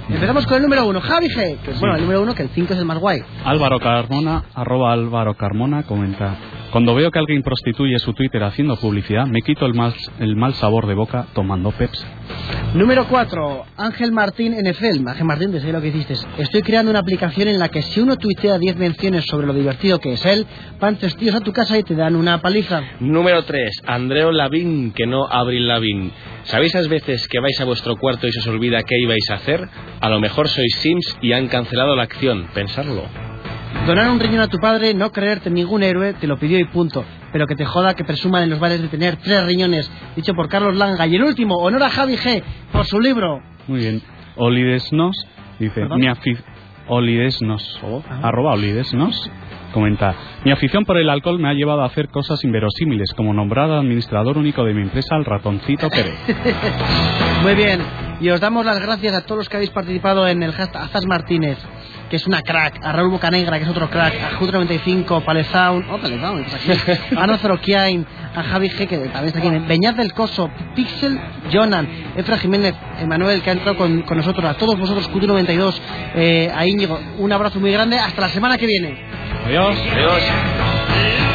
Speaker 3: Empezamos con el número uno, Javi G, que es bueno, el número uno, que el 5 es el más guay.
Speaker 6: Álvaro Carmona, arroba Álvaro Carmona, comenta. Cuando veo que alguien prostituye su Twitter haciendo publicidad, me quito el mal, el mal sabor de boca tomando Pepsi.
Speaker 3: Número 4, Ángel Martín NFL. Ángel Martín, te sé lo que hiciste. Estoy creando una aplicación en la que si uno tuitea 10 menciones sobre lo divertido que es él, van tres tíos a tu casa y te dan una paliza.
Speaker 7: Número 3. Andreo Lavín, que no Abril Lavín. ¿Sabéis las veces que vais a vuestro cuarto y se os olvida qué ibais a hacer? A lo mejor sois Sims y han cancelado la acción. Pensarlo.
Speaker 3: Donar un riñón a tu padre, no creerte ningún héroe, te lo pidió y punto. Pero que te joda que presuma en los bares de tener tres riñones, dicho por Carlos Langa. Y el último, honor a Javi G por su libro.
Speaker 6: Muy bien. Olidesnos dice,
Speaker 3: ¿Perdón?
Speaker 6: mi Olidesnos, o
Speaker 3: Ah.
Speaker 6: arroba Olidesnos, comenta, mi afición por el alcohol me ha llevado a hacer cosas inverosímiles, como nombrar administrador único de mi empresa al ratoncito Pérez.
Speaker 3: Muy bien. Y os damos las gracias a todos los que habéis participado en el hashtag Martínez, que es una crack, a Raúl Bocanegra, que es otro crack, a Jut95, Palezaun, oh, Palezaun, aquí, a Nozoro Kiain, a Javi G, que también está aquí, Beñat del Coso, Pixel Jonan, Efra Jiménez, Emanuel, que ha entrado con, con nosotros, a todos vosotros, Q92, eh, a Íñigo, un abrazo muy grande, hasta la semana que viene.
Speaker 6: Adiós.
Speaker 7: Adiós.